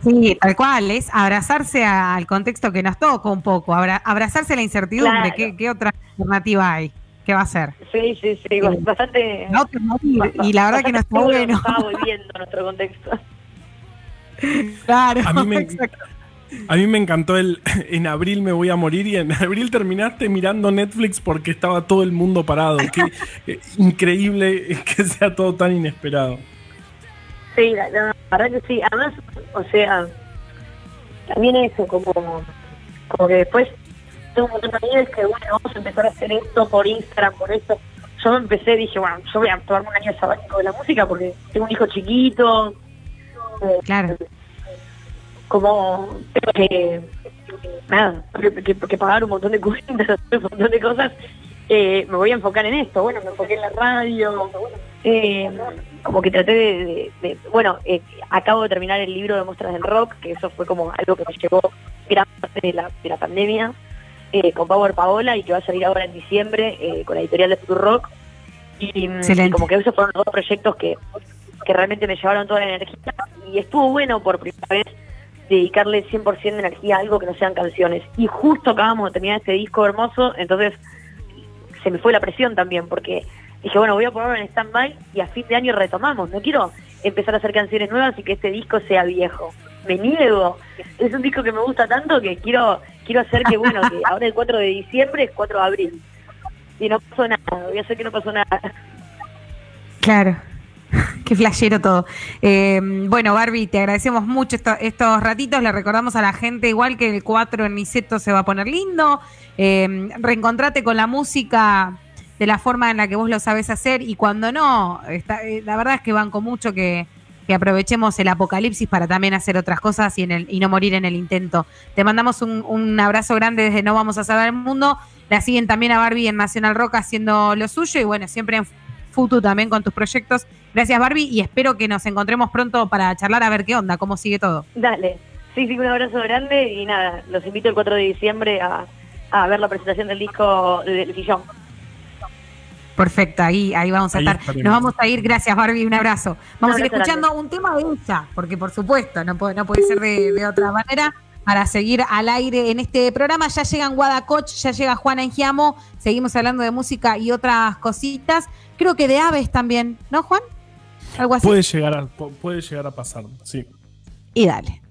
Sí, tal cual, es abrazarse al contexto que nos toca un poco, abra- abrazarse a la incertidumbre. Claro. ¿Qué, qué otra alternativa hay? ¿Qué va a ser? Sí, sí, sí, bastante... No te morir, y la verdad que no está bueno. volviendo nuestro contexto. [laughs] Claro, A mí me- exacto. A mí me encantó el [laughs] en abril me voy a morir y en abril terminaste mirando Netflix porque estaba todo el mundo parado. Qué [laughs] eh, increíble que sea todo tan inesperado. Sí, la, la verdad que sí. Además, o sea, también eso, como, como que después tengo un montón de amigos que, bueno, vamos a empezar a hacer esto por Instagram, por esto. Yo me empecé, dije, bueno, yo voy a tomarme un año sabático de la música porque tengo un hijo chiquito. eh, Claro. Como tengo que, nada, que, que- que pagar un montón de [laughs] cuentas, un montón de cosas. Eh, me voy a enfocar en esto. Bueno, me enfoqué en la radio. Eh, como que traté de, de- de- bueno, eh, acabo de terminar el libro de muestras del rock, que eso fue como algo que me llevó gran parte de la, de la pandemia. Eh, con Power Paola y que va a salir ahora en diciembre eh, con la editorial de Futuro Rock. Y, mm, y como que esos fueron los dos proyectos que, que realmente me llevaron toda la energía y estuvo bueno por primera vez dedicarle 100% de energía a algo que no sean canciones. Y justo acabamos de terminar este disco hermoso, entonces se me fue la presión también, porque dije, bueno, voy a ponerlo en stand-by y a fin de año retomamos. No quiero empezar a hacer canciones nuevas y que este disco sea viejo. Me niego. Es un disco que me gusta tanto que quiero quiero hacer que, bueno, que [laughs] ahora el 4 de diciembre es 4 de abril. Y no pasó nada, voy a hacer que no pasó nada. Claro. [laughs] Qué flashero todo. Eh, bueno, Barbie, te agradecemos mucho esto- estos ratitos. Le recordamos a la gente, igual que el 4 en Niceto se va a poner lindo. Eh, reencontrate con la música de la forma en la que vos lo sabes hacer. Y cuando no, está- eh, la verdad es que banco mucho que, que aprovechemos el apocalipsis para también hacer otras cosas y, en el, y no morir en el intento. Te mandamos un, abrazo grande desde No Vamos a Saber el Mundo. La siguen también a Barbie en Nacional Rock haciendo lo suyo y bueno, siempre en Futu también con tus proyectos. Gracias Barbie y espero que nos encontremos pronto para charlar a ver qué onda, cómo sigue todo. Dale. Sí, sí, un abrazo grande y nada, los invito el 4 de diciembre a, a ver la presentación del disco del sillón. Perfecto, ahí, ahí vamos a Ahí estar. estaremos. Nos vamos a ir, gracias Barbie, un abrazo. Vamos Un a ir escuchando un tema de ella, porque por supuesto, no puede, no puede ser de, de otra manera, para seguir al aire en este programa. Ya llegan Guadacoch, ya llega Juana Engiamo, seguimos hablando de música y otras cositas. Creo que de aves también, ¿no, Juan? Algo así. Puede llegar a, pu- puede llegar a pasar, sí. Y dale.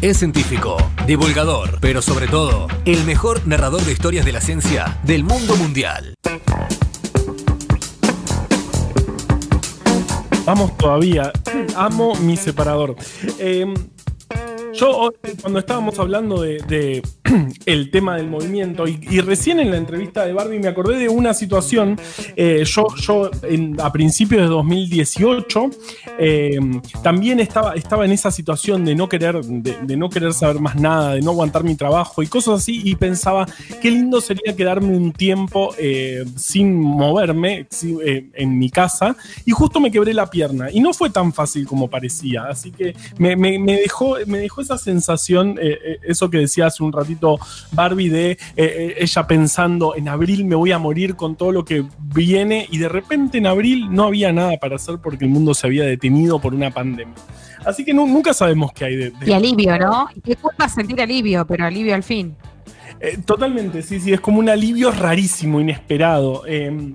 Es científico, divulgador, pero sobre todo, el mejor narrador de historias de la ciencia del mundo mundial. Vamos todavía. Amo mi separador. Eh, yo, cuando estábamos hablando de, [clears throat] el tema del movimiento, y, recién en la entrevista de Barbie me acordé de una situación. eh, yo, yo a principios de 2018 eh, también estaba, estaba en esa situación de no querer, de, no querer saber más nada, de no aguantar mi trabajo y cosas así, y pensaba qué lindo sería quedarme un tiempo eh, sin moverme sí, eh, en mi casa, y justo me quebré la pierna. Y no fue tan fácil como parecía, así que me, me- dejó, me dejó esa sensación, eh, eh, eso que decía hace un ratito Barbie, de ella pensando en abril me voy a morir con todo lo que viene, y de repente en abril no había nada para hacer porque el mundo se había detenido por una pandemia. Así que nu- nunca sabemos qué hay de, de- Y alivio, ¿no? Qué culpa sentir alivio, pero alivio al fin. Eh, totalmente, sí, sí, es como un alivio rarísimo, inesperado. Eh,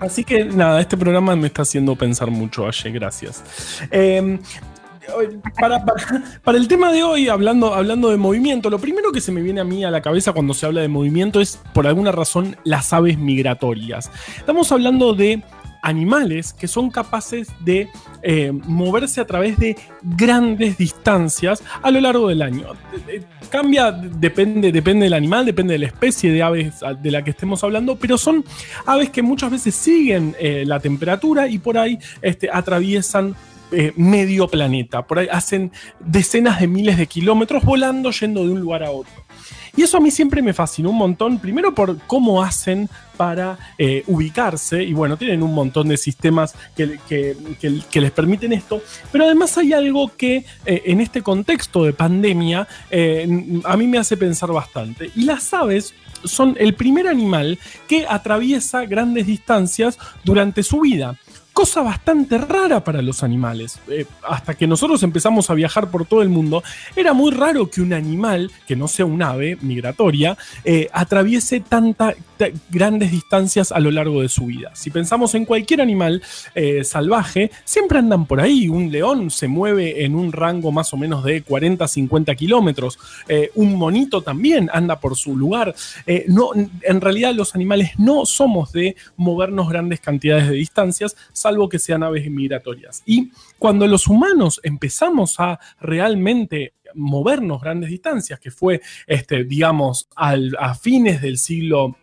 así que nada, este programa me está haciendo pensar mucho, Aye, gracias. Eh, para, para- para el tema de hoy, hablando, hablando de movimiento, lo primero que se me viene a mí a la cabeza cuando se habla de movimiento es, por alguna razón, las aves migratorias. Estamos hablando de animales que son capaces de eh, moverse a través de grandes distancias a lo largo del año. Eh, Cambia, depende, depende del animal, depende de la especie de aves de la que estemos hablando, pero son aves que muchas veces siguen eh, la temperatura y por ahí este, atraviesan medio planeta. Por ahí hacen decenas de miles de kilómetros volando yendo de un lugar a otro. Y eso a mí siempre me fascinó un montón, primero por cómo hacen para eh, ubicarse, y bueno, tienen un montón de sistemas que, que- que- les permiten esto, pero además hay algo que eh, en este contexto de pandemia eh, a mí me hace pensar bastante. Y las aves son el primer animal que atraviesa grandes distancias durante su vida. Cosa bastante rara para los animales. Eh, hasta que nosotros empezamos a viajar por todo el mundo, era muy raro que un animal, que no sea un ave migratoria, eh, atraviese tantas grandes distancias a lo largo de su vida. Si pensamos en cualquier animal eh, salvaje, siempre andan por ahí. Un león se mueve en un rango más o menos de 40-50 kilómetros. Eh, un monito también anda por su lugar. Eh, no, en realidad los animales no somos de movernos grandes cantidades de distancias, salvo que sean aves migratorias. Y cuando los humanos empezamos a realmente movernos grandes distancias, que fue, este, digamos, a fines del siglo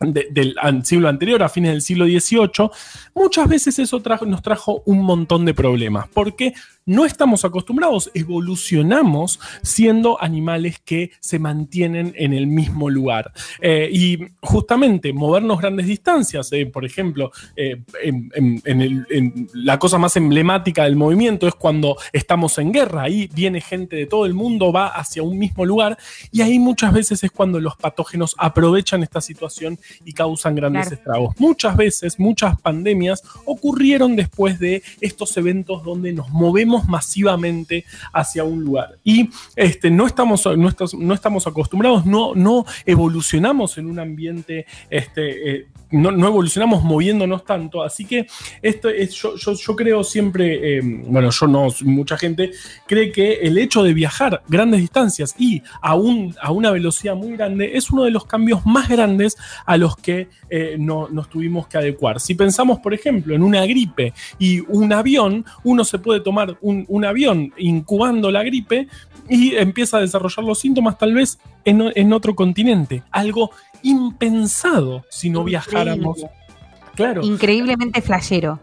de- del siglo anterior, a fines del siglo XVIII, muchas veces eso nos trajo un montón de problemas, porque no estamos acostumbrados, evolucionamos siendo animales que se mantienen en el mismo lugar. Eh, y justamente movernos grandes distancias, eh, por ejemplo, eh, en, en- en el- en la cosa más emblemática del movimiento es cuando estamos en guerra, ahí viene gente de todo el mundo, va hacia un mismo lugar, y ahí muchas veces es cuando los patógenos aprovechan esta situación y causan grandes Claro. estragos. Muchas veces, muchas pandemias ocurrieron después de estos eventos donde nos movemos masivamente hacia un lugar. Y este, no, estamos, no, estamos, acostumbrados, no, no evolucionamos en un ambiente, este, eh, no, no evolucionamos moviéndonos tanto. Así que esto es, yo, yo, creo siempre, eh, bueno, yo no, mucha gente cree que el hecho de viajar grandes distancias y a, un- a una velocidad muy grande es uno de los cambios más grandes a los que eh, no- nos tuvimos que adecuar. Si pensamos, por ejemplo, en una gripe y un avión, uno se puede tomar un, un avión incubando la gripe y empieza a desarrollar los síntomas tal vez en, en otro continente. Algo impensado si no viajáramos. Claro. Increíblemente flashero.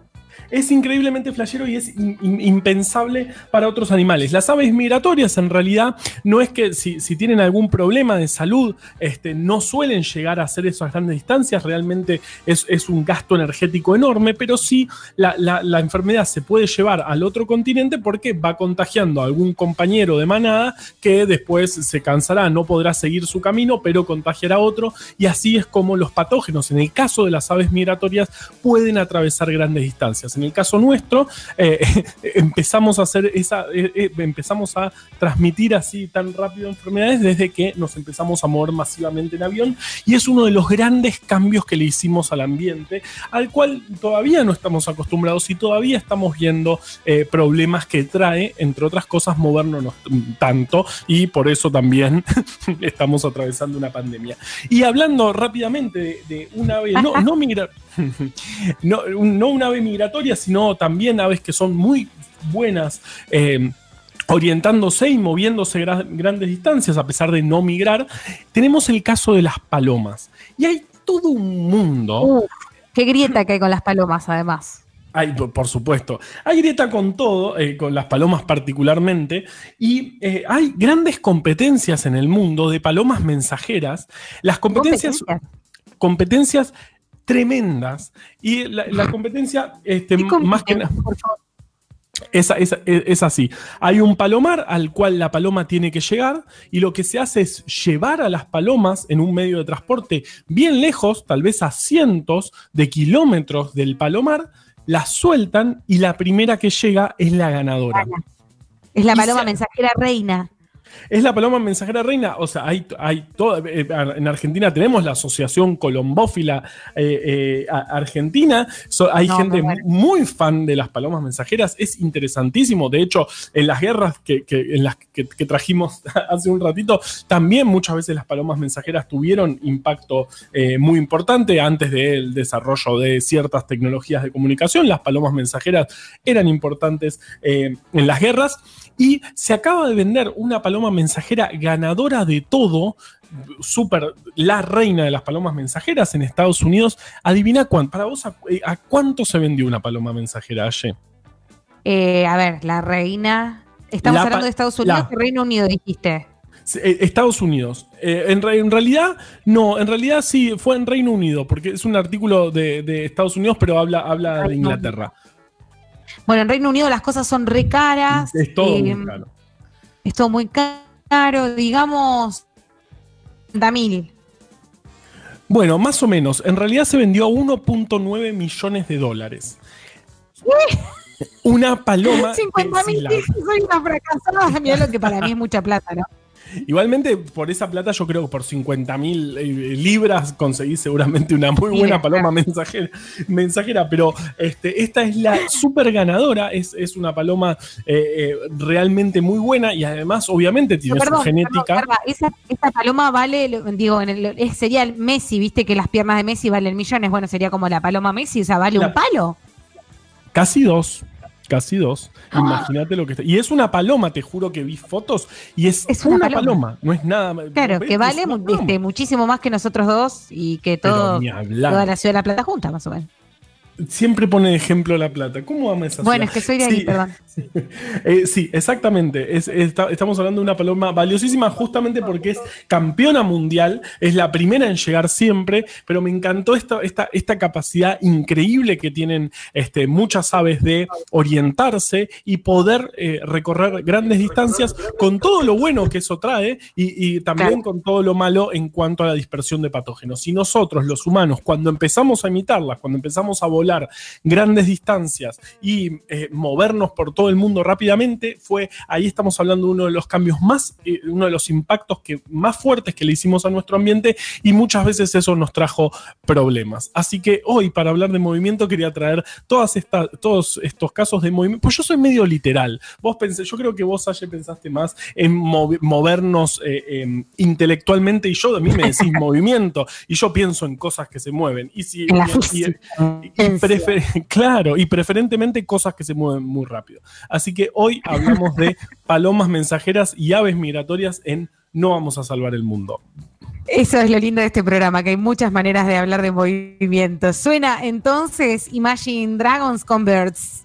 Es increíblemente flashero y es impensable para otros animales. Las aves migratorias en realidad no es que si, tienen algún problema de salud, este, no suelen llegar a hacer esas grandes distancias, realmente es, un gasto energético enorme, pero sí la, enfermedad se puede llevar al otro continente porque va contagiando a algún compañero de manada que después se cansará, no podrá seguir su camino, pero contagiará a otro y así es como los patógenos, en el caso de las aves migratorias, pueden atravesar grandes distancias. El caso nuestro, eh, [laughs] empezamos a hacer esa, eh, eh, empezamos a transmitir así tan rápido enfermedades desde que nos empezamos a mover masivamente en avión. Y es uno de los grandes cambios que le hicimos al ambiente, al cual todavía no estamos acostumbrados y todavía estamos viendo eh, problemas que trae, entre otras cosas, movernos tanto. Y por eso también [laughs] estamos atravesando una pandemia. Y hablando rápidamente de, de un ave no, no migra- no, un- no una ave migratoria, sino también aves que son muy buenas. eh, orientándose y moviéndose gra- grandes distancias a pesar de no migrar, tenemos el caso de las palomas. Y hay todo un mundo. Uf, qué grieta que hay con las palomas, además. Hay, por por supuesto. Hay grieta con todo, eh, con las palomas particularmente, y eh, hay grandes competencias en el mundo de palomas mensajeras. Las competencias, competencias tremendas. Y la, la competencia, este, más que nada. Es, es- es- es así. Hay un palomar al cual la paloma tiene que llegar y lo que se hace es llevar a las palomas en un medio de transporte bien lejos, tal vez a cientos de kilómetros del palomar, las sueltan y la primera que llega es la ganadora. Es la paloma se- mensajera reina. Es la paloma mensajera reina, o sea, hay, hay toda, eh, en Argentina tenemos la Asociación Colombófila eh, eh, Argentina, So- hay No, gente muy fan de las palomas mensajeras, es interesantísimo, de hecho, en las guerras que, que- en las que, que trajimos [laughs] hace un ratito, también muchas veces las palomas mensajeras tuvieron impacto muy importante. Antes del desarrollo de ciertas tecnologías de comunicación, las palomas mensajeras eran importantes en las guerras y se acaba de vender una paloma mensajera ganadora de todo, super la reina de las palomas mensajeras en Estados Unidos. Adivina cuánto, para vos, ¿a, eh, a cuánto se vendió una paloma mensajera ayer? Eh, a ver, la reina. Estamos La hablando de Estados Unidos y Reino Unido, dijiste. Eh, Estados Unidos. Eh, en, re- en realidad, no, en realidad sí, fue en Reino Unido, porque es un artículo de, de Estados Unidos, pero habla, habla de Inglaterra. Bueno, en Reino Unido las cosas son re caras. Es todo eh, muy caro. Es todo muy caro, digamos. 30 mil. Bueno, más o menos. En realidad se vendió a 1.9 millones de dólares. Una paloma. [laughs] 50 mil. Soy una fracasada. Mirá lo que para mí es mucha plata, ¿no? Igualmente, por esa plata, yo creo que por 50 mil libras conseguí seguramente una muy buena paloma mensajera, mensajera. Pero este, esta es la super ganadora. Es, es una paloma eh, eh, realmente muy buena y además, obviamente, tiene Perdón, su genética. perdón, esa, esa paloma vale, digo, en el- es- sería el Messi, viste que las piernas de Messi valen millones. Bueno, sería como la paloma Messi, o sea, vale La- un palo. Casi dos. Casi dos. Imagínate lo que está. Y es una paloma, te juro que vi fotos. Y es, Es una, una paloma. paloma. No es nada. Claro, ¿ves? que vale este, muchísimo más que nosotros dos y que todo, toda la ciudad de La Plata junta, más o menos. Siempre pone de ejemplo la plata. ¿Cómo ama esa Bueno, es que soy de ahí, Sí. perdón. [laughs] Eh, sí, exactamente. Es- está- estamos hablando de una paloma valiosísima justamente porque es campeona mundial, es la primera en llegar siempre, pero me encantó esta, esta, esta capacidad increíble que tienen este, muchas aves de orientarse y poder eh, recorrer grandes distancias con todo lo bueno que eso trae y, y también Claro. con todo lo malo en cuanto a la dispersión de patógenos. Si nosotros, los humanos, cuando empezamos a imitarlas, cuando empezamos a volar grandes distancias y eh, movernos por todo el mundo rápidamente, fue ahí estamos hablando de uno de los cambios más, eh, uno de los impactos que, más fuertes que le hicimos a nuestro ambiente y muchas veces eso nos trajo problemas. Así que hoy, para hablar de movimiento, quería traer todas estas, todos estos casos de movimiento. Pues yo soy medio literal. Vos pensé, yo creo que vos ayer pensaste más en movernos eh, em, intelectualmente y yo a mí me decís [laughs] movimiento y yo pienso en cosas que se mueven. Y si, y- y- y prefer- [laughs] claro, y preferentemente cosas que se mueven muy rápido. Así que hoy hablamos de [laughs] palomas mensajeras y aves migratorias en No vamos a salvar el mundo. Eso es lo lindo de este programa, que hay muchas maneras de hablar de movimiento. Suena entonces Imagine Dragons con Birds.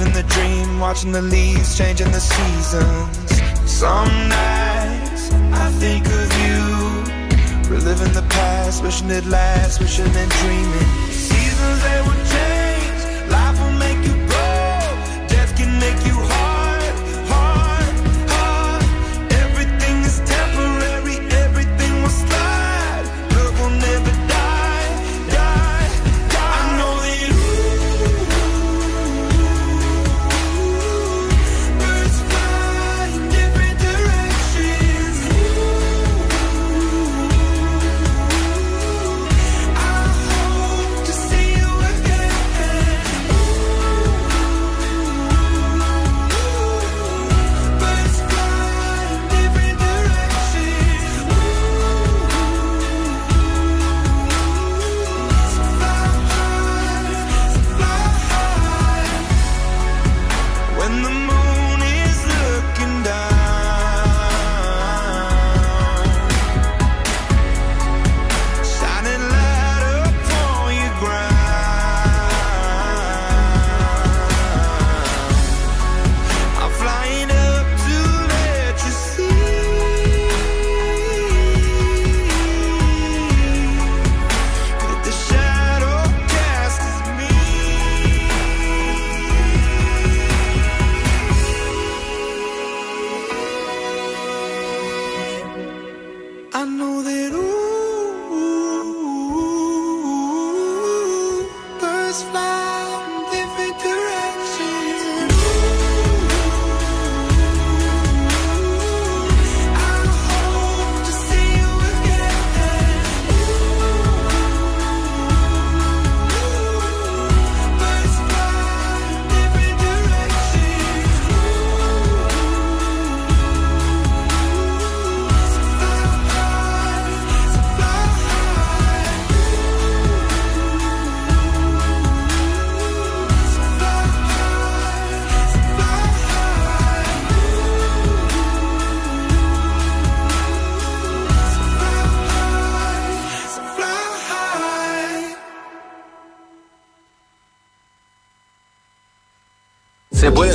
Living the dream, watching the leaves changing the seasons. Some nights I think of you, reliving the past, wishing it lasts, wishing and dreaming. Seasons they will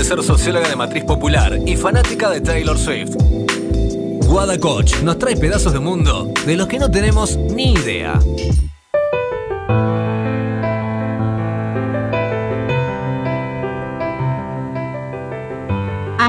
ser socióloga de matriz popular y fanática de Taylor Swift. Guada Coach nos trae pedazos de mundo de los que no tenemos ni idea.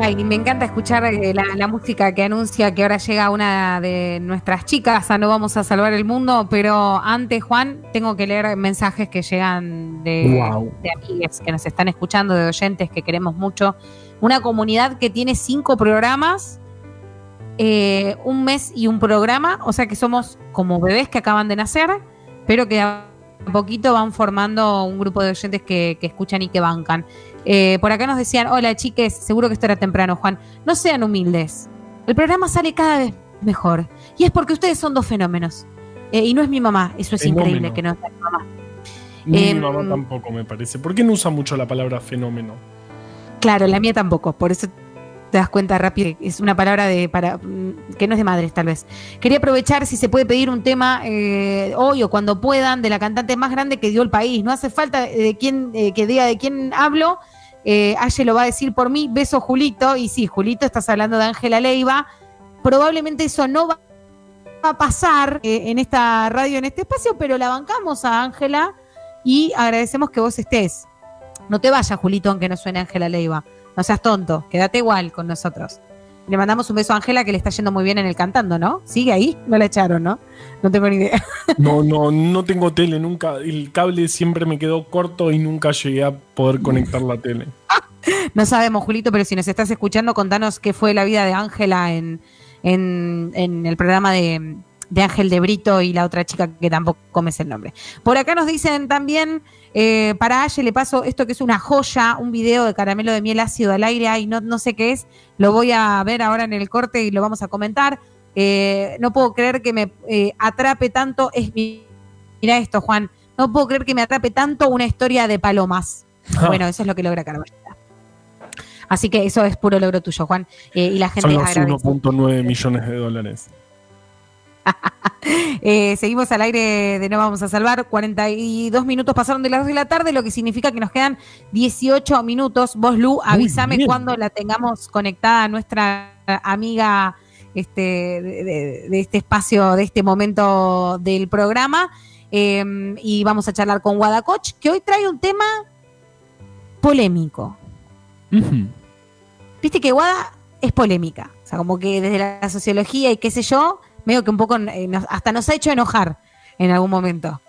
Ay, me encanta escuchar eh, la, la música que anuncia que ahora llega una de nuestras chicas a No Vamos a Salvar el Mundo, pero antes, Juan, tengo que leer mensajes que llegan de, de amigues que nos están escuchando, de oyentes que queremos mucho. Una comunidad que tiene cinco programas, eh, un mes y un programa, o sea que somos como bebés que acaban de nacer, pero que a poquito van formando un grupo de oyentes que, que escuchan y que bancan. Eh, por acá nos decían, hola chiques, seguro que esto era temprano, Juan. No sean humildes. El programa sale cada vez mejor. Y es porque ustedes son dos fenómenos. Eh, y no es mi mamá, eso es Fenómeno. increíble que no sea mi mamá. Ni Em, mi mamá tampoco, me parece. ¿Por qué no usa mucho la palabra fenómeno? Claro, la mía tampoco, por eso te das cuenta rápido. Es una palabra de para que no es de madres, tal vez. Quería aprovechar si se puede pedir un tema eh, hoy o cuando puedan de la cantante más grande que dio el país. No hace falta de quién, eh, que diga de quién hablo. Eh, Aye lo va a decir por mí. Beso, Julito. Y sí, Julito, estás hablando de Ángela Leiva. Probablemente eso no va a pasar eh, en esta radio, en este espacio, pero la bancamos a Ángela y agradecemos que vos estés. No te vayas, Julito, aunque no suene Ángela Leiva. No seas tonto, quédate igual con nosotros. Le mandamos un beso a Ángela que le está yendo muy bien en el cantando, ¿no? ¿Sigue ahí? No la echaron, ¿no? No tengo ni idea. [laughs] No, no, no tengo tele, nunca. El cable siempre me quedó corto y nunca llegué a poder conectar la tele. No sabemos, Julito, pero si nos estás escuchando, contanos qué fue la vida de Ángela en, en, en el programa de, de Ángel de Brito y la otra chica que tampoco me sé el nombre. Por acá nos dicen también, eh, para Aye le paso esto que es una joya, un video de caramelo de miel ácido al aire, y no, no sé qué es, lo voy a ver ahora en el corte y lo vamos a comentar. Eh, no puedo creer que me eh, atrape tanto, es mi, mira esto, Juan, no puedo creer que me atrape tanto una historia de palomas. Ah. Bueno, eso es lo que logra Carmelita. Así que eso es puro logro tuyo, Juan. Y la gente Son los agradece. 1.9 millones de dólares. [laughs] Eh, seguimos al aire de No Vamos a Salvar. 42 minutos pasaron de las 2 de la tarde, lo que significa que nos quedan 18 minutos. Vos, Lu, avísame cuando la tengamos conectada a nuestra amiga este, de, este espacio, de este momento del programa. Eh, y vamos a charlar con Guadacoch, que hoy trae un tema polémico. Viste que Guada es polémica. O sea, como que desde la sociología y qué sé yo, medio que un poco eh, nos- hasta nos ha hecho enojar en algún momento.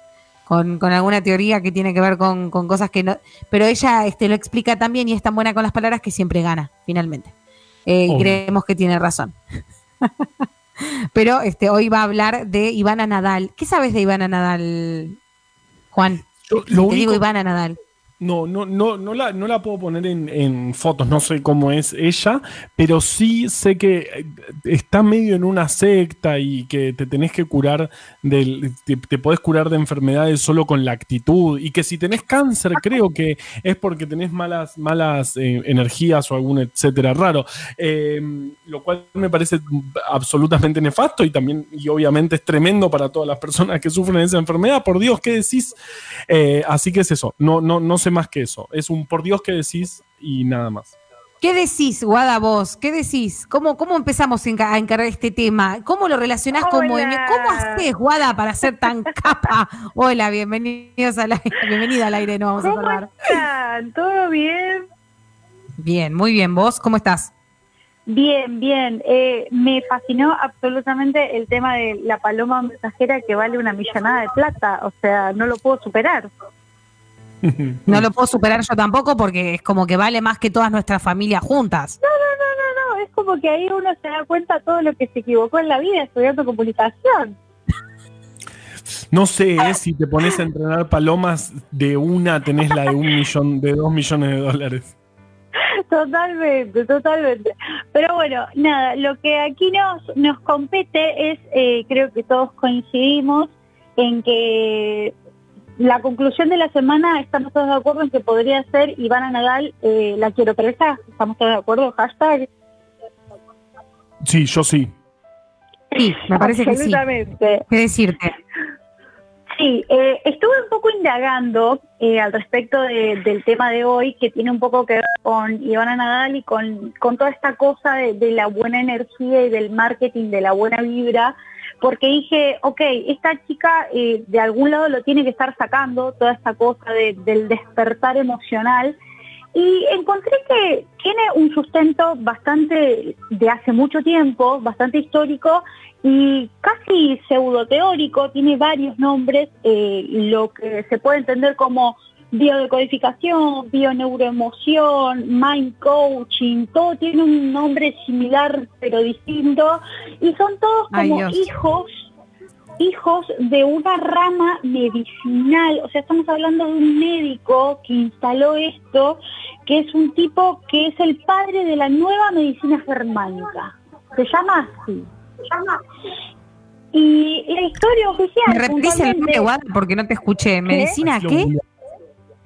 Con, con alguna teoría que tiene que ver con, con cosas que no. Pero ella este, lo explica también y es tan buena con las palabras que siempre gana, finalmente. Eh, y creemos que tiene razón. [laughs] Pero este, hoy va a hablar de Ivana Nadal. ¿Qué sabes de Ivana Nadal, Juan? Yo- lo te único- digo Ivana Nadal. No, no, no, no la, no la puedo poner en, en fotos, no sé cómo es ella, pero sí sé que eh, está medio en una secta y que te tenés que curar del, te, te podés curar de enfermedades solo con la actitud y que si tenés cáncer creo que es porque tenés malas, malas eh, energías o algún etcétera raro, Eh, lo cual me parece absolutamente nefasto y también y obviamente es tremendo para todas las personas que sufren esa enfermedad. Por Dios, ¿qué decís? Eh, así que es eso, no, no, no sé más que eso. Es un por Dios que decís y nada más. ¿Qué decís, Guada, vos? ¿Qué decís? ¿Cómo, cómo empezamos a enca- a encarar este tema? ¿Cómo lo relacionás con movimiento? ¿Cómo haces, Guada, para ser tan [laughs] capa? Hola, bienvenidos al aire. Bienvenida al aire, no vamos a ¿Cómo salvar. están? ¿Todo bien? Bien, muy bien. ¿Vos cómo estás? Bien, bien. Eh, me fascinó absolutamente el tema de la paloma mensajera que vale una millonada de plata. O sea, no lo puedo superar. [laughs] No lo puedo superar yo tampoco porque es como que vale más que todas nuestras familias juntas. No, no, no, no, no. Es como que ahí uno se da cuenta todo lo que se equivocó en la vida estudiando comunicación. [laughs] No sé eh, si te pones a entrenar palomas de una, tenés la de un millón, de dos millones de dólares. Totalmente, totalmente. Pero bueno, nada, lo que aquí nos, nos compete es, eh, creo que todos coincidimos en que la conclusión de la semana estamos todos de acuerdo en que podría ser Ivana Nadal, eh, la quiero presa, estamos todos de acuerdo, hashtag. Sí, yo sí. Sí, me parece que sí. Absolutamente. ¿Qué decirte? Sí, eh, estuve un poco indagando eh, al respecto de- del tema de hoy, que tiene un poco que ver con Ivana Nadal y con, con toda esta cosa de, de la buena energía y del marketing, de la buena vibra, porque dije, ok, esta chica eh, de algún lado lo tiene que estar sacando, toda esta cosa de- del despertar emocional, y encontré que tiene un sustento bastante de hace mucho tiempo, bastante histórico y casi pseudoteórico, tiene varios nombres, eh, lo que se puede entender como biodecodificación, bioneuroemoción, mind coaching, todo tiene un nombre similar pero distinto y son todos como hijos hijos de una rama medicinal, o sea, estamos hablando de un médico que instaló esto, que es un tipo que es el padre de la nueva medicina germánica. Se llama así. Se llama Y la historia oficial. ¿Me repetís el nombre? Porque no te escuché. ¿Medicina qué?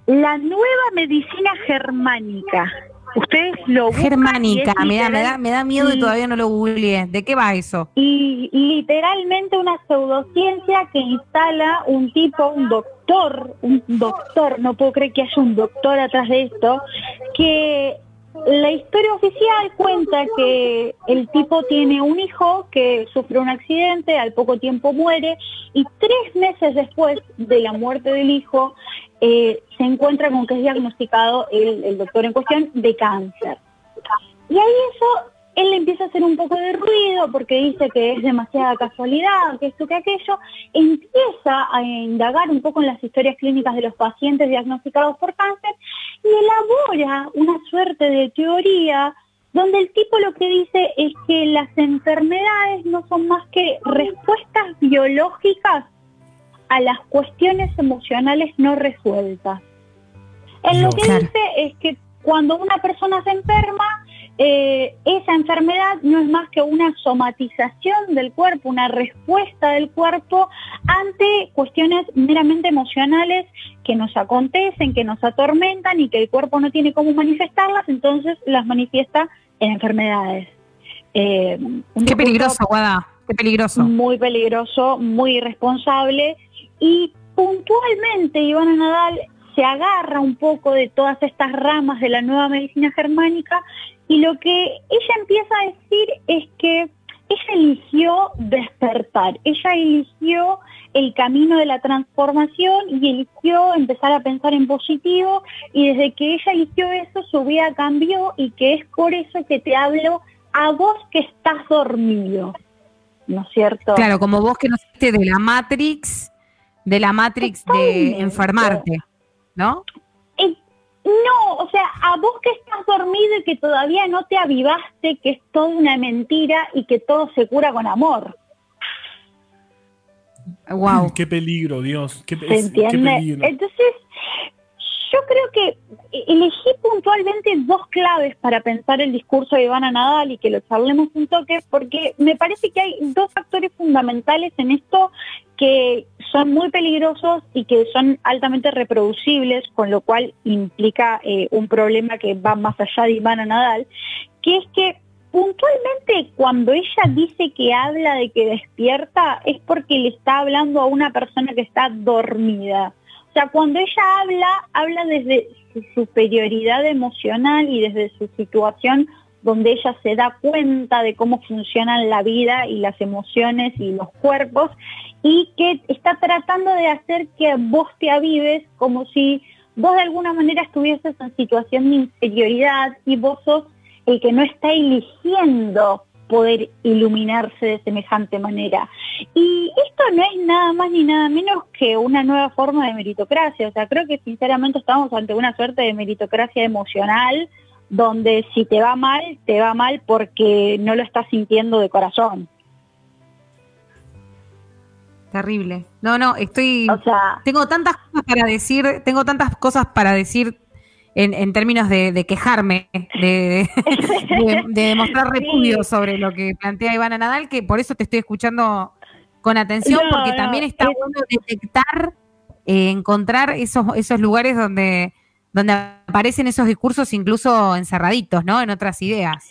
La nueva medicina germánica. Ustedes lo y Germánica, es me da, me da, me da miedo y Sí. todavía no lo googleé. ¿De qué va eso? y literalmente una pseudociencia que instala un tipo, un doctor, un doctor, no puedo creer que haya un doctor atrás de esto, que la historia oficial cuenta que el tipo tiene un hijo que sufre un accidente, al poco tiempo muere y tres meses después de la muerte del hijo eh, se encuentra con que es diagnosticado el, el doctor en cuestión de cáncer. Y ahí eso, él le empieza a hacer un poco de ruido porque dice que es demasiada casualidad, que esto, que aquello, empieza a indagar un poco en las historias clínicas de los pacientes diagnosticados por cáncer y elabora una suerte de teoría donde el tipo lo que dice es que las enfermedades no son más que respuestas biológicas a las cuestiones emocionales no resueltas. Él lo que Claro. dice es que cuando una persona se enferma, eh, esa enfermedad no es más que una somatización del cuerpo, una respuesta del cuerpo ante cuestiones meramente emocionales que nos acontecen, que nos atormentan y que el cuerpo no tiene cómo manifestarlas, entonces las manifiesta en enfermedades. Eh, Qué peligroso, Guada. Qué peligroso. muy peligroso, muy irresponsable y puntualmente Ivana Nadal se agarra un poco de todas estas ramas de la nueva medicina germánica y lo que ella empieza a decir es que ella eligió despertar, ella eligió el camino de la transformación y eligió empezar a pensar en positivo y desde que ella eligió eso su vida cambió y que es por eso que te hablo a vos que estás dormido. ¿no es cierto? Claro, como vos que no de la Matrix, de la Matrix de enfermarte, ¿no? Eh, no, o sea, a vos que estás dormido y que todavía no te avivaste, que es toda una mentira y que todo se cura con amor. Wow. Qué peligro, Dios. Qué, ¿Se es- qué entiende? peligro. Entonces, yo creo que elegí puntualmente dos claves para pensar el discurso de Ivana Nadal y que lo charlemos un toque, porque me parece que hay dos factores fundamentales en esto que son muy peligrosos y que son altamente reproducibles, con lo cual implica eh, un problema que va más allá de Ivana Nadal, que es que puntualmente cuando ella dice que habla de que despierta es porque le está hablando a una persona que está dormida. O sea, cuando ella habla, habla desde su superioridad emocional y desde su situación donde ella se da cuenta de cómo funcionan la vida y las emociones y los cuerpos y que está tratando de hacer que vos te avives como si vos de alguna manera estuvieses en situación de inferioridad y vos sos el que no está eligiendo poder iluminarse de semejante manera. Y esto no es nada más ni nada menos que una nueva forma de meritocracia. O sea, creo que sinceramente estamos ante una suerte de meritocracia emocional donde si te va mal, te va mal porque no lo estás sintiendo de corazón. Terrible. No, no, estoy. O sea, tengo tantas cosas para decir, tengo tantas cosas para decir en, en términos de, de quejarme, de, de, de demostrar [laughs] repudio sobre lo que plantea Ivana Nadal, que por eso te estoy escuchando con atención, No, porque no, también está es- bueno detectar, eh, encontrar esos, esos lugares donde, donde aparecen esos discursos incluso encerraditos, ¿no? En otras ideas.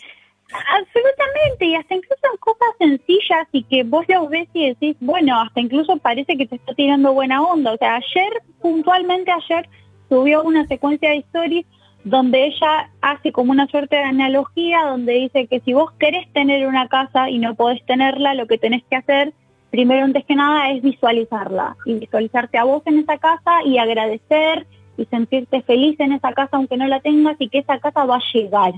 Absolutamente, y hasta incluso en cosas sencillas y que vos los ves y decís, bueno, hasta incluso parece que te está tirando buena onda. O sea, ayer, puntualmente ayer, subió una secuencia de stories donde ella hace como una suerte de analogía donde dice que si vos querés tener una casa y no podés tenerla, lo que tenés que hacer, primero antes que nada, es visualizarla y visualizarte a vos en esa casa y agradecer y sentirte feliz en esa casa aunque no la tengas y que esa casa va a llegar.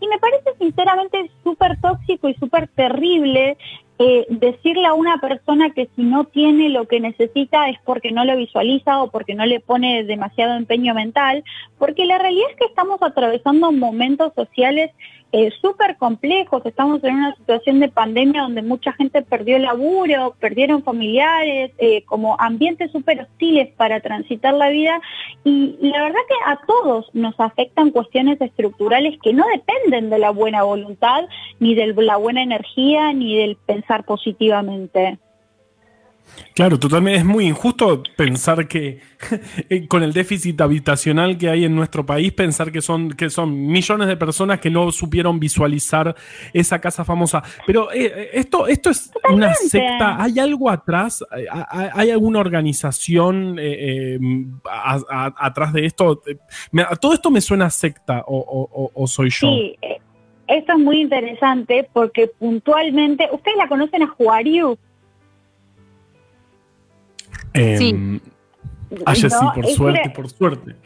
Y me parece sinceramente súper tóxico y súper terrible eh, decirle a una persona que si no tiene lo que necesita es porque no lo visualiza o porque no le pone demasiado empeño mental, porque la realidad es que estamos atravesando momentos sociales eh, súper complejos, estamos en una situación de pandemia donde mucha gente perdió el laburo, perdieron familiares, eh, como ambientes súper hostiles para transitar la vida y la verdad que a todos nos afectan cuestiones estructurales que no dependen de la buena voluntad, ni de la buena energía, ni del pensar positivamente. Claro, totalmente. Es muy injusto pensar que [laughs] eh, con el déficit habitacional que hay en nuestro país, pensar que son, que son millones de personas que no supieron visualizar esa casa famosa. Pero eh, esto, esto es una secta. ¿Hay algo atrás? ¿Hay, alguna organización eh, eh, a- a- atrás de esto? Eh, ¿Todo esto me suena a secta o, o- o- o soy yo? Sí, eh, esto es muy interesante porque puntualmente, ¿ustedes la conocen a Juariu? Em, ya No, sí, por es suerte, una- por suerte.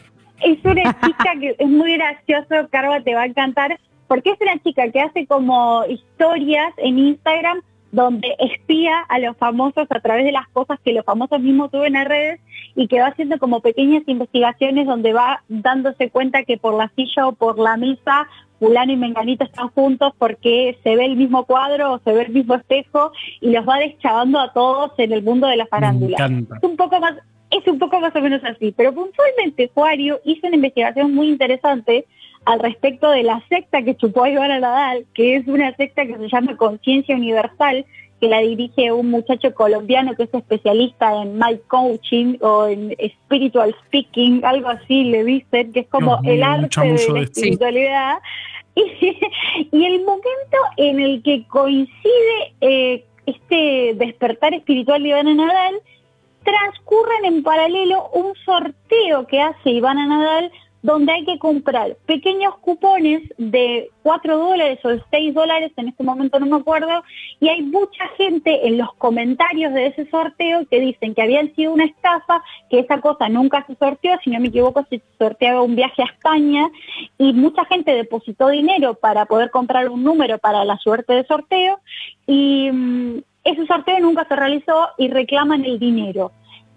Es una chica que es muy gracioso, Carva, te va a encantar, porque es una chica que hace como historias en Instagram donde espía a los famosos a través de las cosas que los famosos mismos suben a redes y que va haciendo como pequeñas investigaciones donde va dándose cuenta que por la silla o por la mesa fulano y menganito están juntos porque se ve el mismo cuadro o se ve el mismo espejo y los va deschavando a todos en el mundo de la farándula. Es un poco más es un poco más o menos así, pero puntualmente Juario hizo una investigación muy interesante al respecto de la secta que chupó a Ivana Nadal, que es una secta que se llama Conciencia Universal, que la dirige un muchacho colombiano que es especialista en mind coaching o en spiritual speaking, algo así le dicen, que es como el arte de la de- espiritualidad. [laughs] Y, y el momento en el que coincide eh, este despertar espiritual de Ivana Nadal, transcurren en paralelo un sorteo que hace Ivana Nadal donde hay que comprar pequeños cupones de 4 dólares o de 6 dólares, en este momento no me acuerdo, y hay mucha gente en los comentarios de ese sorteo que dicen que habían sido una estafa, que esa cosa nunca se sorteó, si no me equivoco se sorteaba un viaje a España, y mucha gente depositó dinero para poder comprar un número para la suerte de sorteo, y mm, ese sorteo nunca se realizó y reclaman el dinero.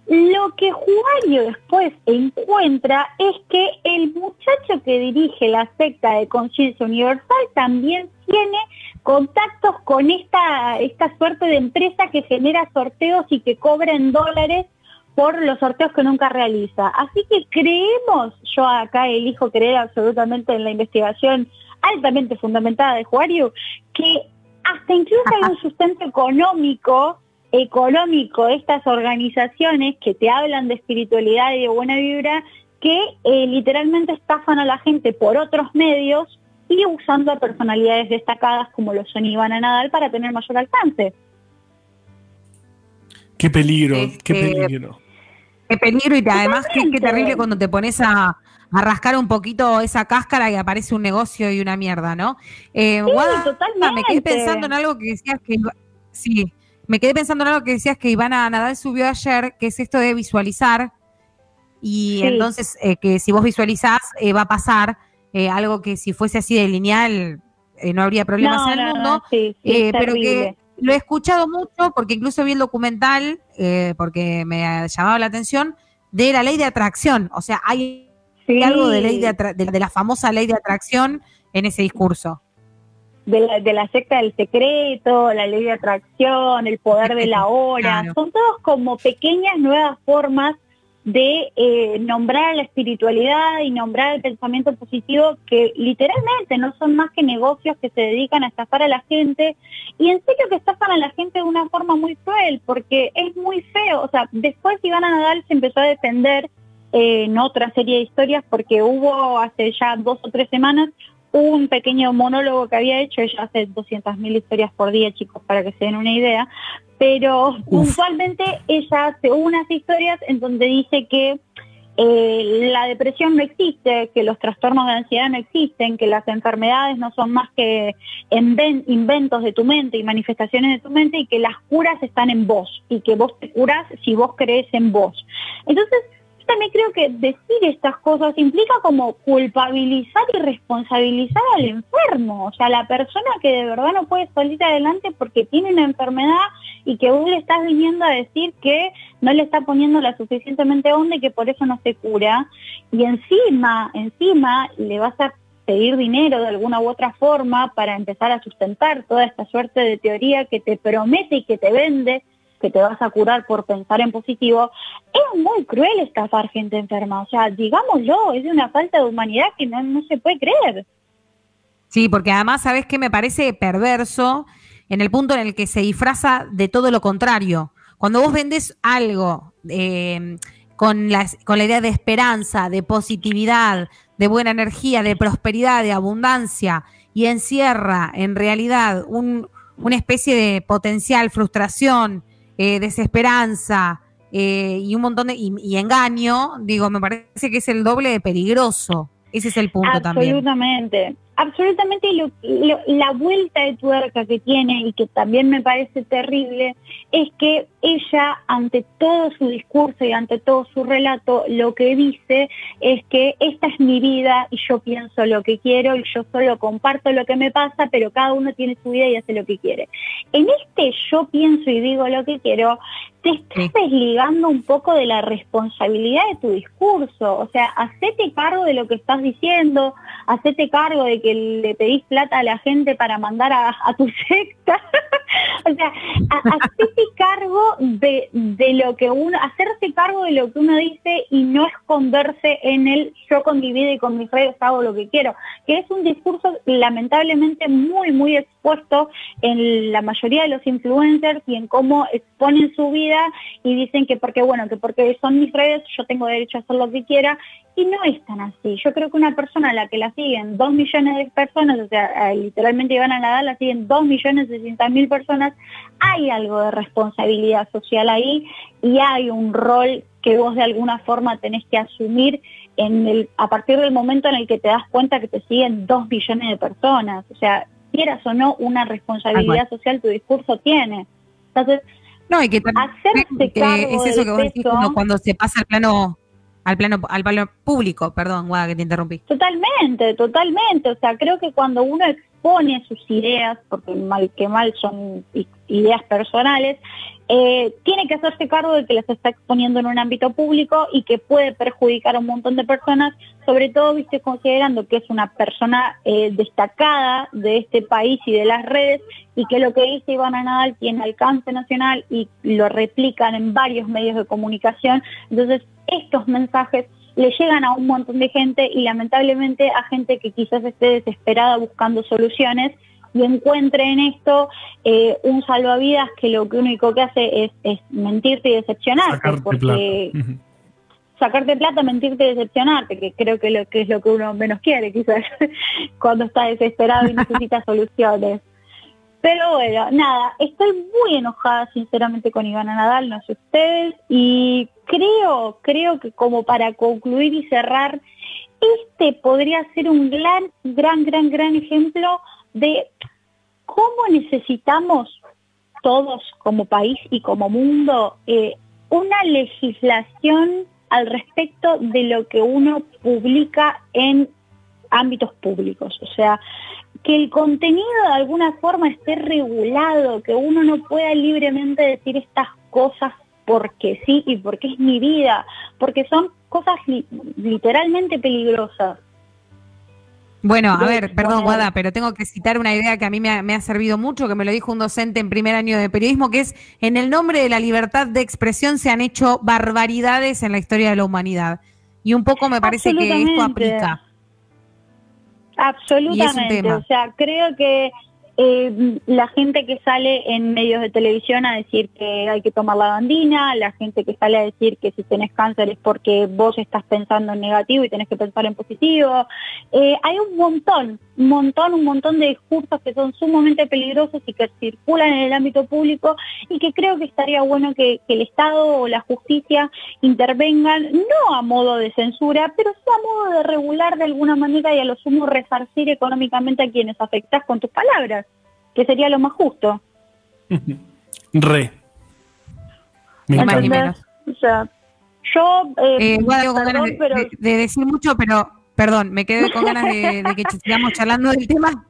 Lo que Juario después encuentra es que el muchacho que dirige la secta de conciencia universal también tiene contactos con esta, esta suerte de empresa que genera sorteos y que cobra en dólares por los sorteos que nunca realiza. Así que creemos, yo acá elijo creer absolutamente en la investigación altamente fundamentada de Juario, que hasta incluso hay un [laughs] sustento económico económico estas organizaciones que te hablan de espiritualidad y de buena vibra que eh, literalmente estafan a la gente por otros medios y usando a personalidades destacadas como lo son Ivana Nadal para tener mayor alcance. Qué peligro, qué Este, peligro. Qué peligro y además qué, qué terrible cuando te pones a, a rascar un poquito esa cáscara y aparece un negocio y una mierda, ¿no? Eh, Sí, Guada, totalmente. me quedé pensando en algo que decías que... Sí, me quedé pensando en algo que decías que Ivana Nadal subió ayer, que es esto de visualizar y Sí. entonces eh, que si vos visualizás eh, va a pasar eh, algo que si fuese así de lineal eh, no habría problemas No, en el no, mundo, no, sí, sí, eh, pero que lo he escuchado mucho porque incluso vi el documental, eh, porque me ha llamado la atención, de la ley de atracción. O sea, hay algo de, ley de, de, de la famosa ley de atracción en ese discurso. De la, de la secta del secreto, la ley de atracción, el poder de la [laughs] hora, Claro. son todos como pequeñas nuevas formas de eh, nombrar la espiritualidad y nombrar el pensamiento positivo que literalmente no son más que negocios que se dedican a estafar a la gente. Y en serio que estafan a la gente de una forma muy cruel porque es muy feo, o sea, después Ivana Nadal se empezó a defender eh, en otra serie de historias porque hubo hace ya dos o tres semanas un pequeño monólogo que había hecho, ella hace 200.000 historias por día, chicos, para que se den una idea, pero puntualmente ella hace unas historias en donde dice que eh, la depresión no existe, que los trastornos de ansiedad no existen, que las enfermedades no son más que inven- inventos de tu mente y manifestaciones de tu mente y que las curas están en vos y que vos te curás si vos crees en vos. Entonces, también creo que decir estas cosas implica como culpabilizar y responsabilizar al enfermo, o sea, la persona que de verdad no puede salir adelante porque tiene una enfermedad y que vos le estás viniendo a decir que no le está poniendo la suficientemente onda y que por eso no se cura. Y encima, encima le vas a pedir dinero de alguna u otra forma para empezar a sustentar toda esta suerte de teoría que te promete y que te vende que te vas a curar por pensar en positivo, es muy cruel estafar gente enferma. O sea, digámoslo, es una falta de humanidad que no, no se puede creer. Sí, porque además, ¿sabes qué me parece perverso? En el punto en el que se disfraza de todo lo contrario. cuando vos vendes algo eh, con, la, con la idea de esperanza, de positividad, de buena energía, de prosperidad, de abundancia, y encierra en realidad un- una especie de potencial frustración, eh, desesperanza eh, y un montón de y, engaño, digo, me parece que es el doble de peligroso. Ese es el punto también. Absolutamente. Absolutamente, la vuelta de tuerca que tiene y que también me parece terrible es que ella, ante todo su discurso y ante todo su relato, lo que dice es que esta es mi vida y yo pienso lo que quiero y yo solo comparto lo que me pasa, pero cada uno tiene su vida y hace lo que quiere. En este yo pienso y digo lo que quiero, te estás desligando un poco de la responsabilidad de tu discurso. O sea, hacete cargo de lo que estás diciendo, hacete cargo de que le pedís plata a la gente para mandar a, a tu [laughs] secta. [laughs] o sea, hacete cargo de, de lo que uno, hacerse cargo de lo que uno dice y no esconderse en el yo con mi vida y con mis redes hago lo que quiero, que es un discurso lamentablemente muy, muy expuesto en la mayoría de los influencers y en cómo exponen su vida y dicen que porque, bueno, que porque son mis redes yo tengo derecho a hacer lo que quiera y no es tan así. Yo creo que una persona a la que la siguen dos millones de personas, o sea, eh, literalmente Ivana Nadal la siguen dos millones seiscientas mil personas, hay algo de responsabilidad social ahí y hay un rol que vos de alguna forma tenés que asumir en el, a partir del momento en el que te das cuenta que te siguen dos millones de personas. O sea, quieras o no, una responsabilidad social tu discurso tiene. Entonces, No, y que hacerse que cargo es eso del que vos decís peso- cuando, cuando se pasa al plano, al plano, al plano público, perdón, Guada, que te interrumpí. Totalmente, totalmente. O sea, creo que cuando uno expone sus ideas, porque mal que mal son ideas personales, eh, tiene que hacerse cargo de que las está exponiendo en un ámbito público y que puede perjudicar a un montón de personas, sobre todo, viste, considerando que es una persona eh, destacada de este país y de las redes y que lo que dice Ivana Nadal tiene alcance nacional y lo replican en varios medios de comunicación. Entonces, estos mensajes le llegan a un montón de gente y lamentablemente a gente que quizás esté desesperada buscando soluciones y encuentre en esto eh, un salvavidas que lo único que hace es, es mentirte y decepcionarte, Sacarte porque plata. sacarte plata, mentirte y decepcionarte, que creo que lo que es lo que uno menos quiere quizás [laughs] cuando está desesperado y necesita [laughs] soluciones. Pero bueno, nada, estoy muy enojada sinceramente con Ivana Nadal, no sé ustedes, y creo, creo que como para concluir y cerrar, este podría ser un gran, gran, gran, gran ejemplo de cómo necesitamos todos como país y como mundo eh, una legislación al respecto de lo que uno publica en ámbitos públicos. O sea, que el contenido de alguna forma esté regulado, que uno no pueda libremente decir estas cosas porque sí y porque es mi vida, porque son cosas li- literalmente peligrosas. Bueno, a ver, perdón. Guada, pero tengo que citar una idea que a mí me ha, me ha servido mucho, que me lo dijo un docente en primer año de periodismo, que es, en el nombre de la libertad de expresión se han hecho barbaridades en la historia de la humanidad. Y un poco me parece que esto aplica. Absolutamente. O sea, creo que eh, la gente que sale en medios de televisión a decir que hay que tomar la bandina, la gente que sale a decir que si tenés cáncer es porque vos estás pensando en negativo y tenés que pensar en positivo. Eh, hay un montón, un montón, un montón de discursos que son sumamente peligrosos y que circulan en el ámbito público y que creo que estaría bueno que, que el Estado o la justicia intervengan, no a modo de censura, pero sí a modo de regular de alguna manera y a lo sumo resarcir económicamente a quienes afectás con tus palabras, que sería lo más justo. [laughs] Re. Me Ni más ni menos. O sea, yo, eh, Eh, perdón, de, pero de- de decir mucho, pero perdón, me quedé con ganas de, de que sigamos charlando del tema.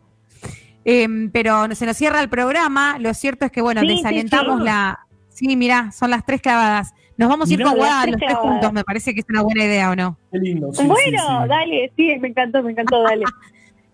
Em, pero se nos cierra el programa. Lo cierto es que, bueno, Sí, desalentamos sí. la. Sí, mirá, son las tres clavadas. Nos vamos a ir con Guada tres los tres juntos. Me parece que es una buena idea, ¿o no? Qué lindo. sí, bueno, sí, sí. dale, sí, me encantó, me encantó, dale. [laughs]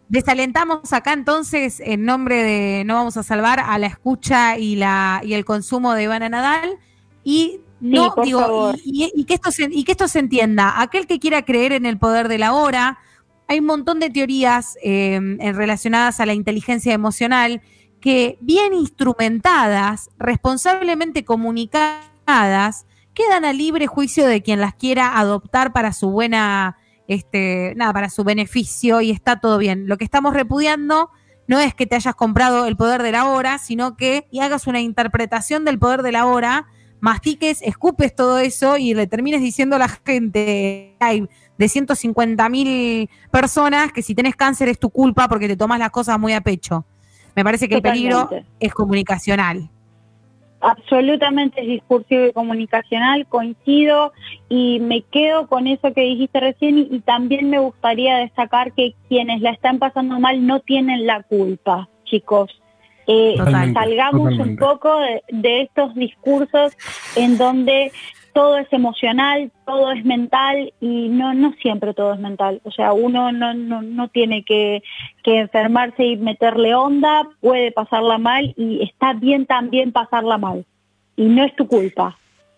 Desalentamos acá entonces en nombre de No Vamos a Salvar a la escucha y la y el consumo de Ivana Nadal. Y no digo y, que esto se, y que esto se entienda. Aquel que quiera creer en el poder de la hora hay un montón de teorías eh, relacionadas a la inteligencia emocional que bien instrumentadas, responsablemente comunicadas, quedan a libre juicio de quien las quiera adoptar para su buena, este, nada, para su beneficio y está todo bien. Lo que estamos repudiando no es que te hayas comprado el poder de la hora, sino que y hagas una interpretación del poder de la hora, mastiques, escupes todo eso y le termines diciendo a la gente hay de 150 mil personas que si tenés cáncer es tu culpa porque te tomas las cosas muy a pecho. Me parece que el peligro es comunicacional. Absolutamente es discursivo y comunicacional, coincido y me quedo con eso que dijiste recién y, y también me gustaría destacar que quienes la están pasando mal no tienen la culpa, chicos. Eh, Totalmente, salgamos un poco de, de estos discursos en donde todo es emocional, todo es mental y no no siempre todo es mental. O sea, uno no no, no tiene que, que enfermarse y meterle onda, puede pasarla mal y está bien también pasarla mal. Y no es tu culpa.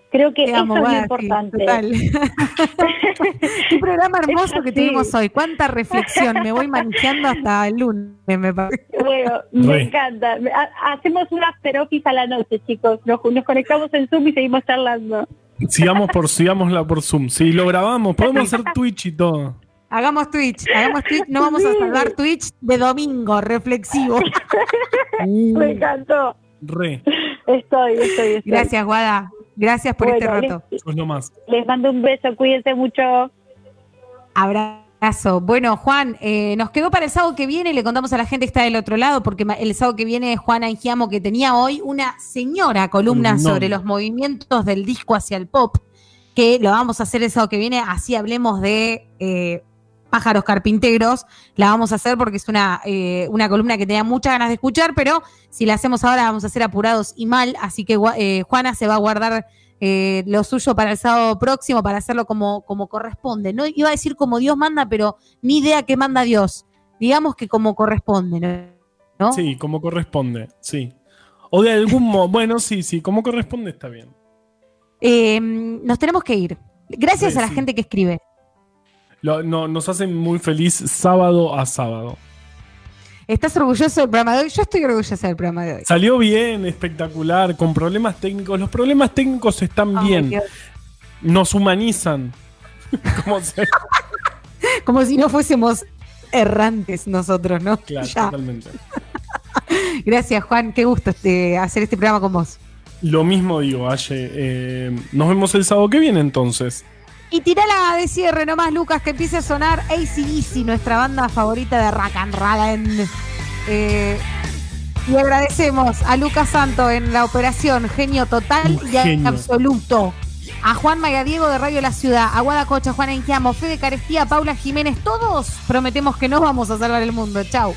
Creo que Te eso amo, es lo importante. total. [laughs] Qué programa hermoso que tuvimos hoy. Cuánta reflexión. Me voy manchando hasta el lunes, me parece. Bueno, me encanta. Ha- Hacemos un after office a la noche, chicos. Nos, nos conectamos en Zoom y seguimos charlando. Sigamos por, sigámosla por Zoom. Sí, lo grabamos. Podemos hacer Twitch y todo. Hagamos Twitch, hagamos Twitch. No vamos a salvar Twitch de domingo, reflexivo. [laughs] Me encantó. Re. Estoy, estoy, estoy. Gracias, Guada. Gracias por Bueno, este les- rato. Más. Les mando un beso, cuídense mucho. Abrazo. Bueno, Juan, eh, nos quedó para el sábado que viene, le contamos a la gente que está del otro lado, porque el sábado que viene Juana Ingiamo, que tenía hoy una señora columna sobre los movimientos del disco hacia el pop, que lo vamos a hacer el sábado que viene, así hablemos de eh, pájaros carpinteros, la vamos a hacer porque es una, eh, una columna que tenía muchas ganas de escuchar, pero si la hacemos ahora vamos a ser apurados y mal, así que Juana se va a guardar eh, lo suyo para el sábado próximo para hacerlo como, como corresponde. No iba a decir como Dios manda, pero ni idea que manda Dios. Digamos que como corresponde, ¿no? ¿No? Sí, como corresponde. Sí. O de algún modo. [laughs] Bueno, sí, sí, como corresponde está bien. Eh, nos tenemos que ir. Gracias Sí, a la sí. gente que escribe. Lo- no, nos hacen muy feliz sábado a sábado. ¿Estás orgulloso del programa de hoy? Yo estoy orgullosa del programa de hoy. Salió bien, espectacular, con problemas técnicos. Los problemas técnicos están bien. Dios. Nos humanizan. [laughs] Como se- Como si no fuésemos errantes nosotros, ¿no? Claro, Ya. totalmente. [laughs] Gracias, Juan. Qué gusto este, hacer este programa con vos. Lo mismo digo, Aye. Eh, nos vemos el sábado que viene entonces. Y tirala de cierre nomás, Lucas, que empiece a sonar ACDC, nuestra banda favorita de rock and roll. Eh, y agradecemos a Lucas Santo en la operación Genio Total Un y genio. Absoluto. A Juan Magadiego de Radio La Ciudad, a Guada Cocha, Juana Inquiamo, Fede Carestía, Paula Jiménez, todos prometemos que no vamos a salvar el mundo. Chau.